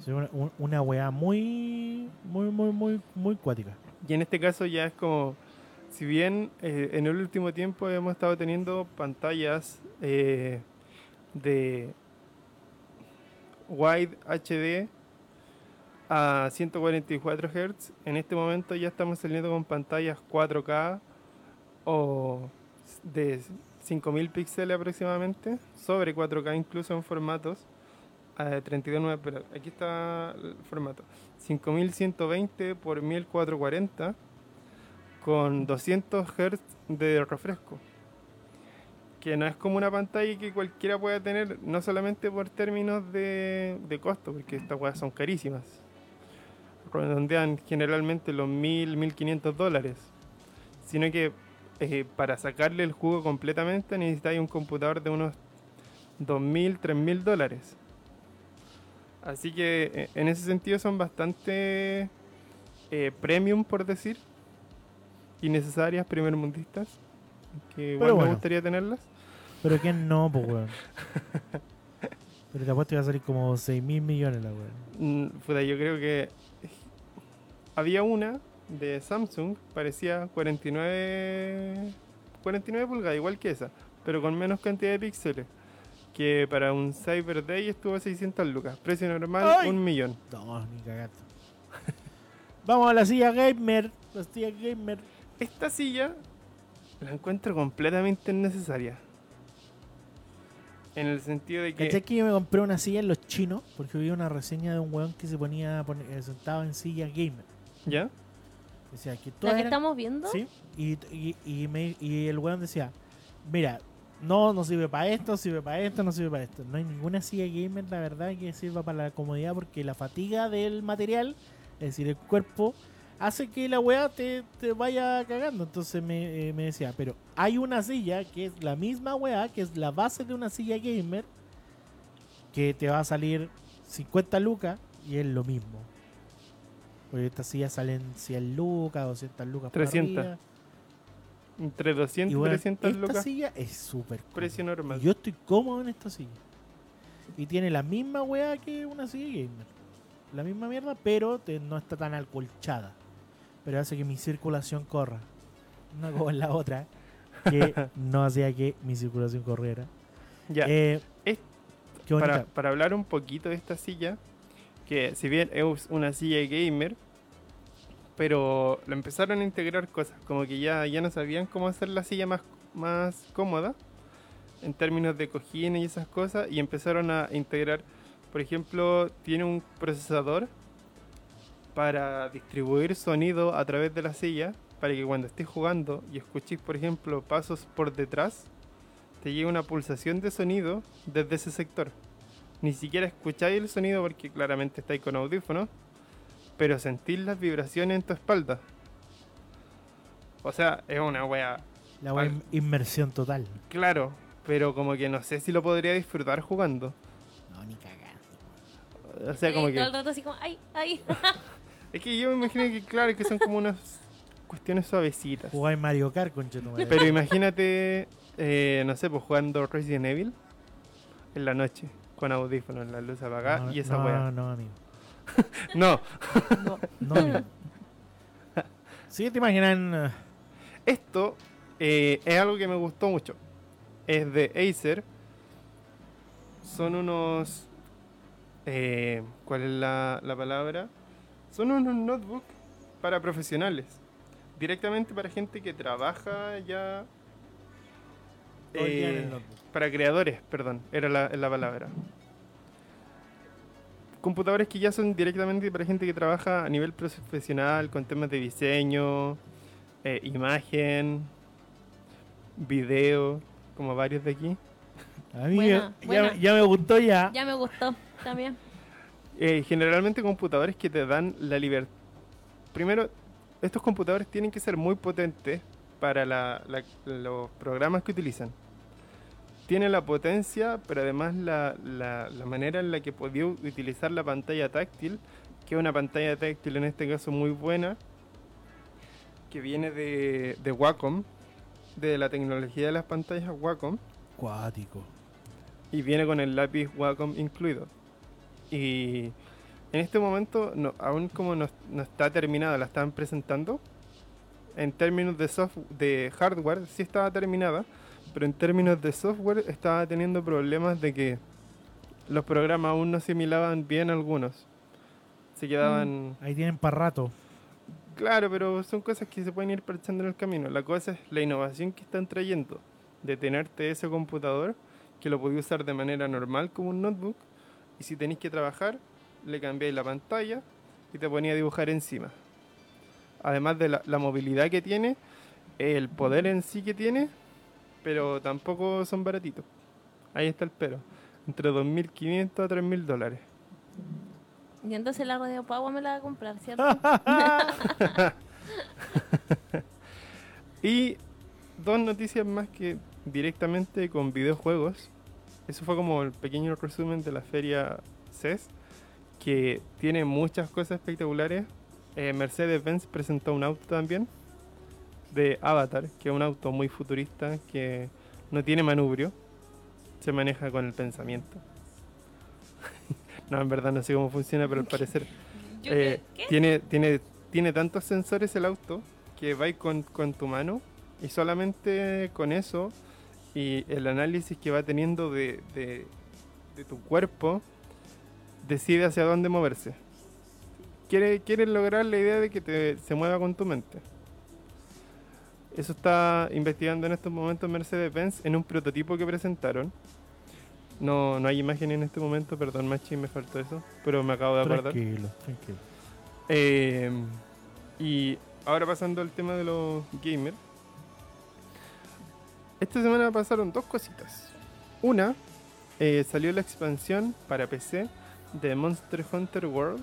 Es una, un- una weá muy, muy, muy, muy, muy cuática. Y en este caso ya es como, si bien eh, en el último tiempo hemos estado teniendo pantallas eh, de wide HD a 144 Hz, en este momento ya estamos saliendo con pantallas 4K o de 5000 píxeles aproximadamente, sobre 4K incluso en formatos. a 32.9, pero aquí está el formato. 5120 por 1440 con 200 Hz de refresco. Que no es como una pantalla que cualquiera pueda tener, no solamente por términos de, de costo, porque estas weas son carísimas. Redondean generalmente los 1000, 1500 dólares. Sino que eh, para sacarle el jugo completamente necesitáis un computador de unos 2000, 3000 dólares. Así que eh, en ese sentido son bastante eh, premium, por decir, y necesarias, primermundistas, que igual Pero me bueno. gustaría tenerlas. Pero que no, pues weón. Pero te apuesto que va a salir como 6 mil millones la weón. Mm, puta, yo creo que había una de Samsung, parecía 49, 49 pulgadas, igual que esa, pero con menos cantidad de píxeles, que para un Cyber Day estuvo a 600 lucas. Precio normal, ¡Ay! un millón. No, ni cagando. Vamos a la silla gamer. La silla gamer. Esta silla la encuentro completamente innecesaria. En el sentido de que... ¿Cachai que yo me compré una silla en los chinos? Porque vi una reseña de un weón que se ponía eh, sentado en silla gamer. ¿Ya? Decía que ¿La todas que eran- estamos viendo? Sí, y, y, y, me- y el weón decía, mira, no, no sirve para esto, sirve para esto, no sirve para esto. No hay ninguna silla gamer, la verdad, que sirva para la comodidad porque la fatiga del material, es decir, el cuerpo, hace que la weá te, te vaya cagando. Entonces me, eh, me decía, pero hay una silla que es la misma weá, que es la base de una silla gamer, que te va a salir 50 lucas y es lo mismo. Porque estas sillas salen 100 lucas, 200 lucas. por 300. arriba. Entre 200 Y bueno, 300 esta lucas. silla es súper. Precio normal. Y Yo estoy cómodo en esta silla. Y tiene la misma weá que una silla gamer. La misma mierda, pero te- no está tan alcolchada. Pero hace que mi circulación corra. Una como en la otra, que no hacía que mi circulación corriera. Ya. Eh, Es- para, para hablar un poquito de esta silla, que si bien es una silla gamer, pero lo empezaron a integrar cosas, como que ya, ya no sabían cómo hacer la silla más, más cómoda en términos de cojines y esas cosas, y empezaron a integrar, por ejemplo, tiene un procesador para distribuir sonido a través de la silla, para que cuando estés jugando y escuches, por ejemplo, pasos por detrás, te llega una pulsación de sonido desde ese sector. Ni siquiera escucháis el sonido porque claramente estáis con audífonos, pero sentís las vibraciones en tu espalda. O sea, es una wea, La al- in- inmersión total. claro, pero como que no sé si lo podría disfrutar jugando. No, ni cagando. O sea, como Y todo que... el rato así como, ay, ay. Es que yo me imagino que, claro, que son como unas cuestiones suavecitas. Jugáis Mario Kart, madre. Pero imagínate, eh, no sé, pues jugando Resident Evil en la noche, con audífonos, la luz apagada no, y esa no, wea. no, amigo. No, No, amigo. Sí, te imaginan. eh, Esto eh, es algo que me gustó mucho. Es de Acer. Son unos... eh, ¿Cuál es la, la palabra? Son unos notebooks para profesionales. Directamente para gente que trabaja ya... eh, para creadores, perdón, era la, la palabra. Computadores que ya son directamente para gente que trabaja a nivel profesional, con temas de diseño, eh, imagen, video, como varios de aquí. A mí Buena, ya, buena. ya me gustó ya. Ya me gustó también. Eh, generalmente computadores que te dan la libertad. Primero, estos computadores tienen que ser muy potentes para la- la- los programas que utilizan. Tiene la potencia, pero además la, la- la manera en la que podía utilizar la pantalla táctil, que es una pantalla táctil en este caso muy buena, que viene de, de Wacom, de la tecnología de las pantallas Wacom. Cuático. y viene con el lápiz Wacom incluido. Y en este momento, no, aún como no, no está terminada, la están presentando. En términos de, soft, de hardware, sí estaba terminada, pero en términos de software estaba teniendo problemas de que los programas aún no asimilaban bien algunos. Se quedaban... Ahí tienen para rato. Claro, pero son cosas que se pueden ir parchando en el camino. La cosa es la innovación que están trayendo de tenerte ese computador que lo podéis usar de manera normal como un notebook y si tenéis que trabajar le cambiáis la pantalla y te ponía a dibujar encima. Además de la, la movilidad que tiene, el poder en sí que tiene, pero tampoco son baratitos. Ahí está el pero. Entre 2.500 a 3.000 dólares. Y entonces la Radio Pagua me la va a comprar, ¿cierto? Y dos noticias más que directamente con videojuegos. Eso fue como el pequeño resumen de la feria CES, que tiene muchas cosas espectaculares. Eh, Mercedes-Benz presentó un auto también de Avatar, que es un auto muy futurista que no tiene manubrio, se maneja con el pensamiento. no, en verdad no sé cómo funciona, pero al parecer eh, tiene, tiene, tiene tantos sensores el auto que va con, con tu mano y solamente con eso y el análisis que va teniendo de, de- de tu cuerpo decide hacia dónde moverse. Quiere, quiere lograr la idea de que te, se mueva con tu mente. Eso está investigando en estos momentos Mercedes-Benz en un prototipo que presentaron. No, no hay imagen en este momento, perdón, Machi, me faltó eso, pero me acabo de acordar. Tranquilo, tranquilo. Eh, y ahora pasando al tema de los gamers. Esta semana pasaron dos cositas. Una, eh, salió la expansión para PC de Monster Hunter World.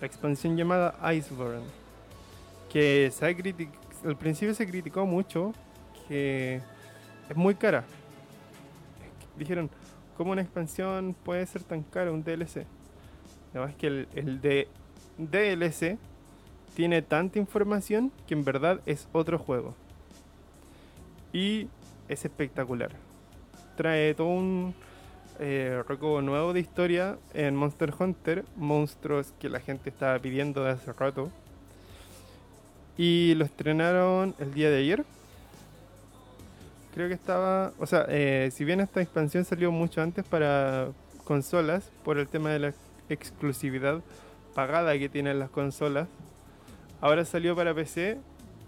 La expansión llamada Iceborne. Que se ha al principio se criticó mucho que es muy cara. Dijeron, ¿cómo una expansión puede ser tan cara un DLC? Además que el, de DLC tiene tanta información que en verdad es otro juego. Y es espectacular. Trae todo un eh, nuevo de historia en Monster Hunter, monstruos que la gente estaba pidiendo de hace rato. Y lo estrenaron el día de ayer. Creo que estaba, o sea, eh, si bien esta expansión salió mucho antes para consolas por el tema de la exclusividad pagada que tienen las consolas. Ahora salió para PC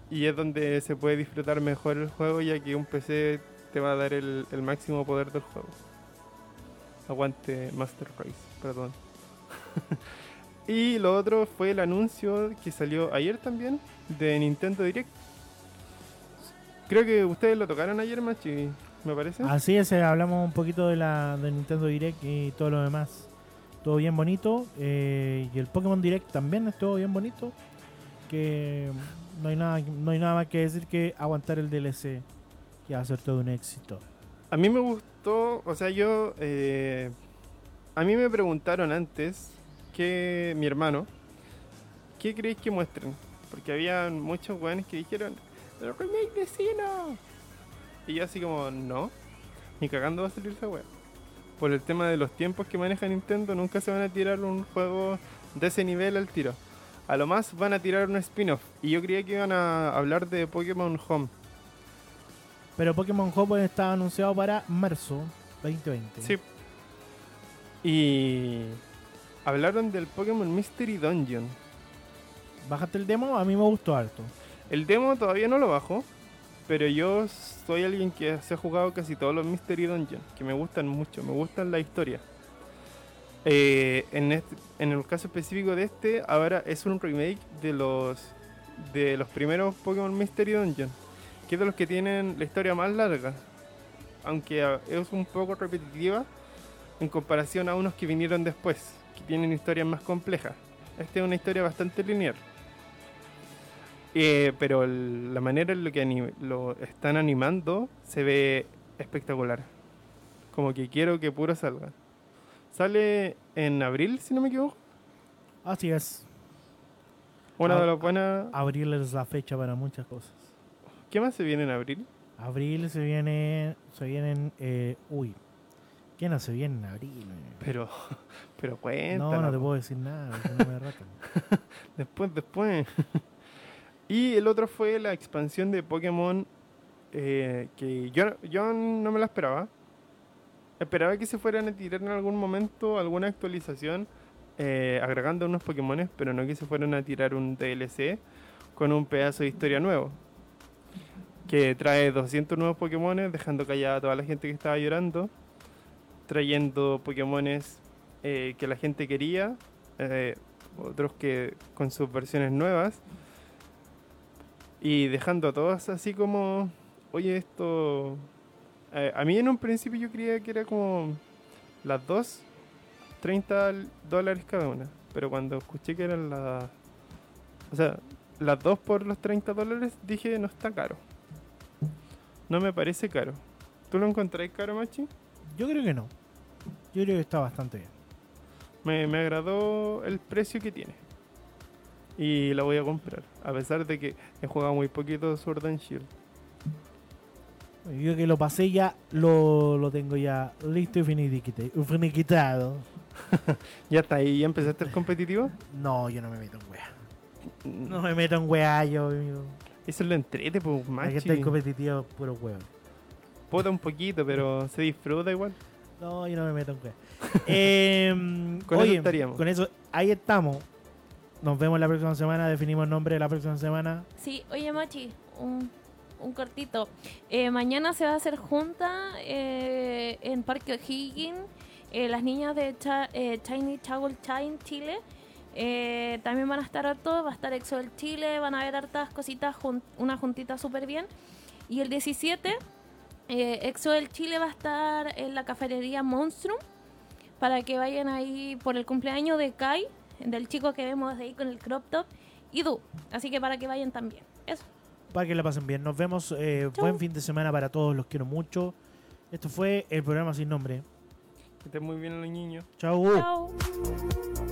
y es donde se puede disfrutar mejor el juego ya que un PC te va a dar el, el máximo poder del juego. Aguante Master Race, perdón. y lo otro fue el anuncio que salió ayer también de Nintendo Direct. Creo que ustedes lo tocaron ayer, Machi, me parece. Así es, eh, hablamos un poquito de la de Nintendo Direct y todo lo demás. Todo bien bonito. eh, y el Pokémon Direct también estuvo bien bonito. Que no hay nada, no hay nada más que decir que aguantar el DLC. Que va a ser todo un éxito. A mí me gustó, o sea, yo. eh, a mí me preguntaron antes que mi hermano, ¿qué creéis que muestren? Porque había muchos weones que dijeron, el remake de Sino. Y yo, así como, no, ni cagando va a salir esa wea. Por el tema de los tiempos que maneja Nintendo, nunca se van a tirar un juego de ese nivel al tiro. A lo más van a tirar un spin-off. Y yo creía que iban a hablar de Pokémon Home. Pero Pokémon Home está anunciado para marzo 2020. Sí. Y hablaron del Pokémon Mystery Dungeon. Bájate el demo, a mí me gustó harto. El demo todavía no lo bajo, pero yo soy alguien que se ha jugado casi todos los Mystery Dungeon, que me gustan mucho, me gustan la historia. Eh, en, este- en el caso específico de este, ahora es un remake de los de los primeros Pokémon Mystery Dungeon, que es de los que tienen la historia más larga, aunque es un poco repetitiva en comparación a unos que vinieron después, que tienen historias más complejas. Esta es una historia bastante lineal. Eh, pero el- la manera en la que lo están animando se ve espectacular. Como que quiero que puro salga. Sale en abril, si no me equivoco. Así es. Una de Ah, las buenas. Abril es la fecha para muchas cosas. ¿Qué más se viene en abril? Abril se viene. Se vienen. Eh, uy. ¿Qué no se viene en abril? eh? Pero, pero No, cuéntala. no te puedo decir nada. no me ratan. Después, después. y el otro fue la expansión de Pokémon eh, que yo, yo no me la esperaba. Esperaba que se fueran a tirar en algún momento alguna actualización eh, agregando unos Pokémones, pero no que se fueran a tirar un DLC con un pedazo de historia nuevo. Que trae 200 nuevos Pokémones, dejando callada a toda la gente que estaba llorando. Trayendo Pokémones eh, que la gente quería. eh, otros que con sus versiones nuevas y dejando a todos así como oye esto eh, a mí en un principio yo creía que era como las dos 30 dólares cada una pero cuando escuché que eran las o sea las dos por los 30 dólares dije no está caro no me parece caro ¿tú lo encontrás caro Machi? Yo creo que no. Yo creo que está bastante bien. Me, me agradó el precio que tiene. Y la voy a comprar. A pesar de que he jugado muy poquito Sword and Shield. Yo que lo pasé ya, lo, lo tengo ya listo y finiquitado. ¿Ya está ahí? ¿Ya empezaste el competitivo? No, yo no me meto en wea. No me meto en wea, yo. Eso es lo entrete, pues, Aquí machi. está el competitivo, puro huevo. Puta un poquito, pero se disfruta igual. No, yo no me meto en qué. Em, Con eso oye, estaríamos. con eso, ahí estamos. Nos vemos la próxima semana, definimos el nombre de la próxima semana. Sí, oye Machi, un, un cortito. Eh, mañana se va a hacer junta eh, en Parque O'Higgins. eh, las niñas de Cha- eh, Chinese Chagul Chain Chile eh, también van a estar hartos. Va a estar Exo del Chile, van a ver hartas cositas, jun- una juntita súper bien. Y el 17, eh, Exo del Chile va a estar en la cafetería Monstrum para que vayan ahí por el cumpleaños de Kai, del chico que vemos ahí con el crop top, y Du. Así que para que vayan también. Eso. Para que la pasen bien. Nos vemos. eh, buen fin de semana para todos. Los quiero mucho. Esto fue el programa sin nombre. Que estén muy bien los niños. Chau. Chao.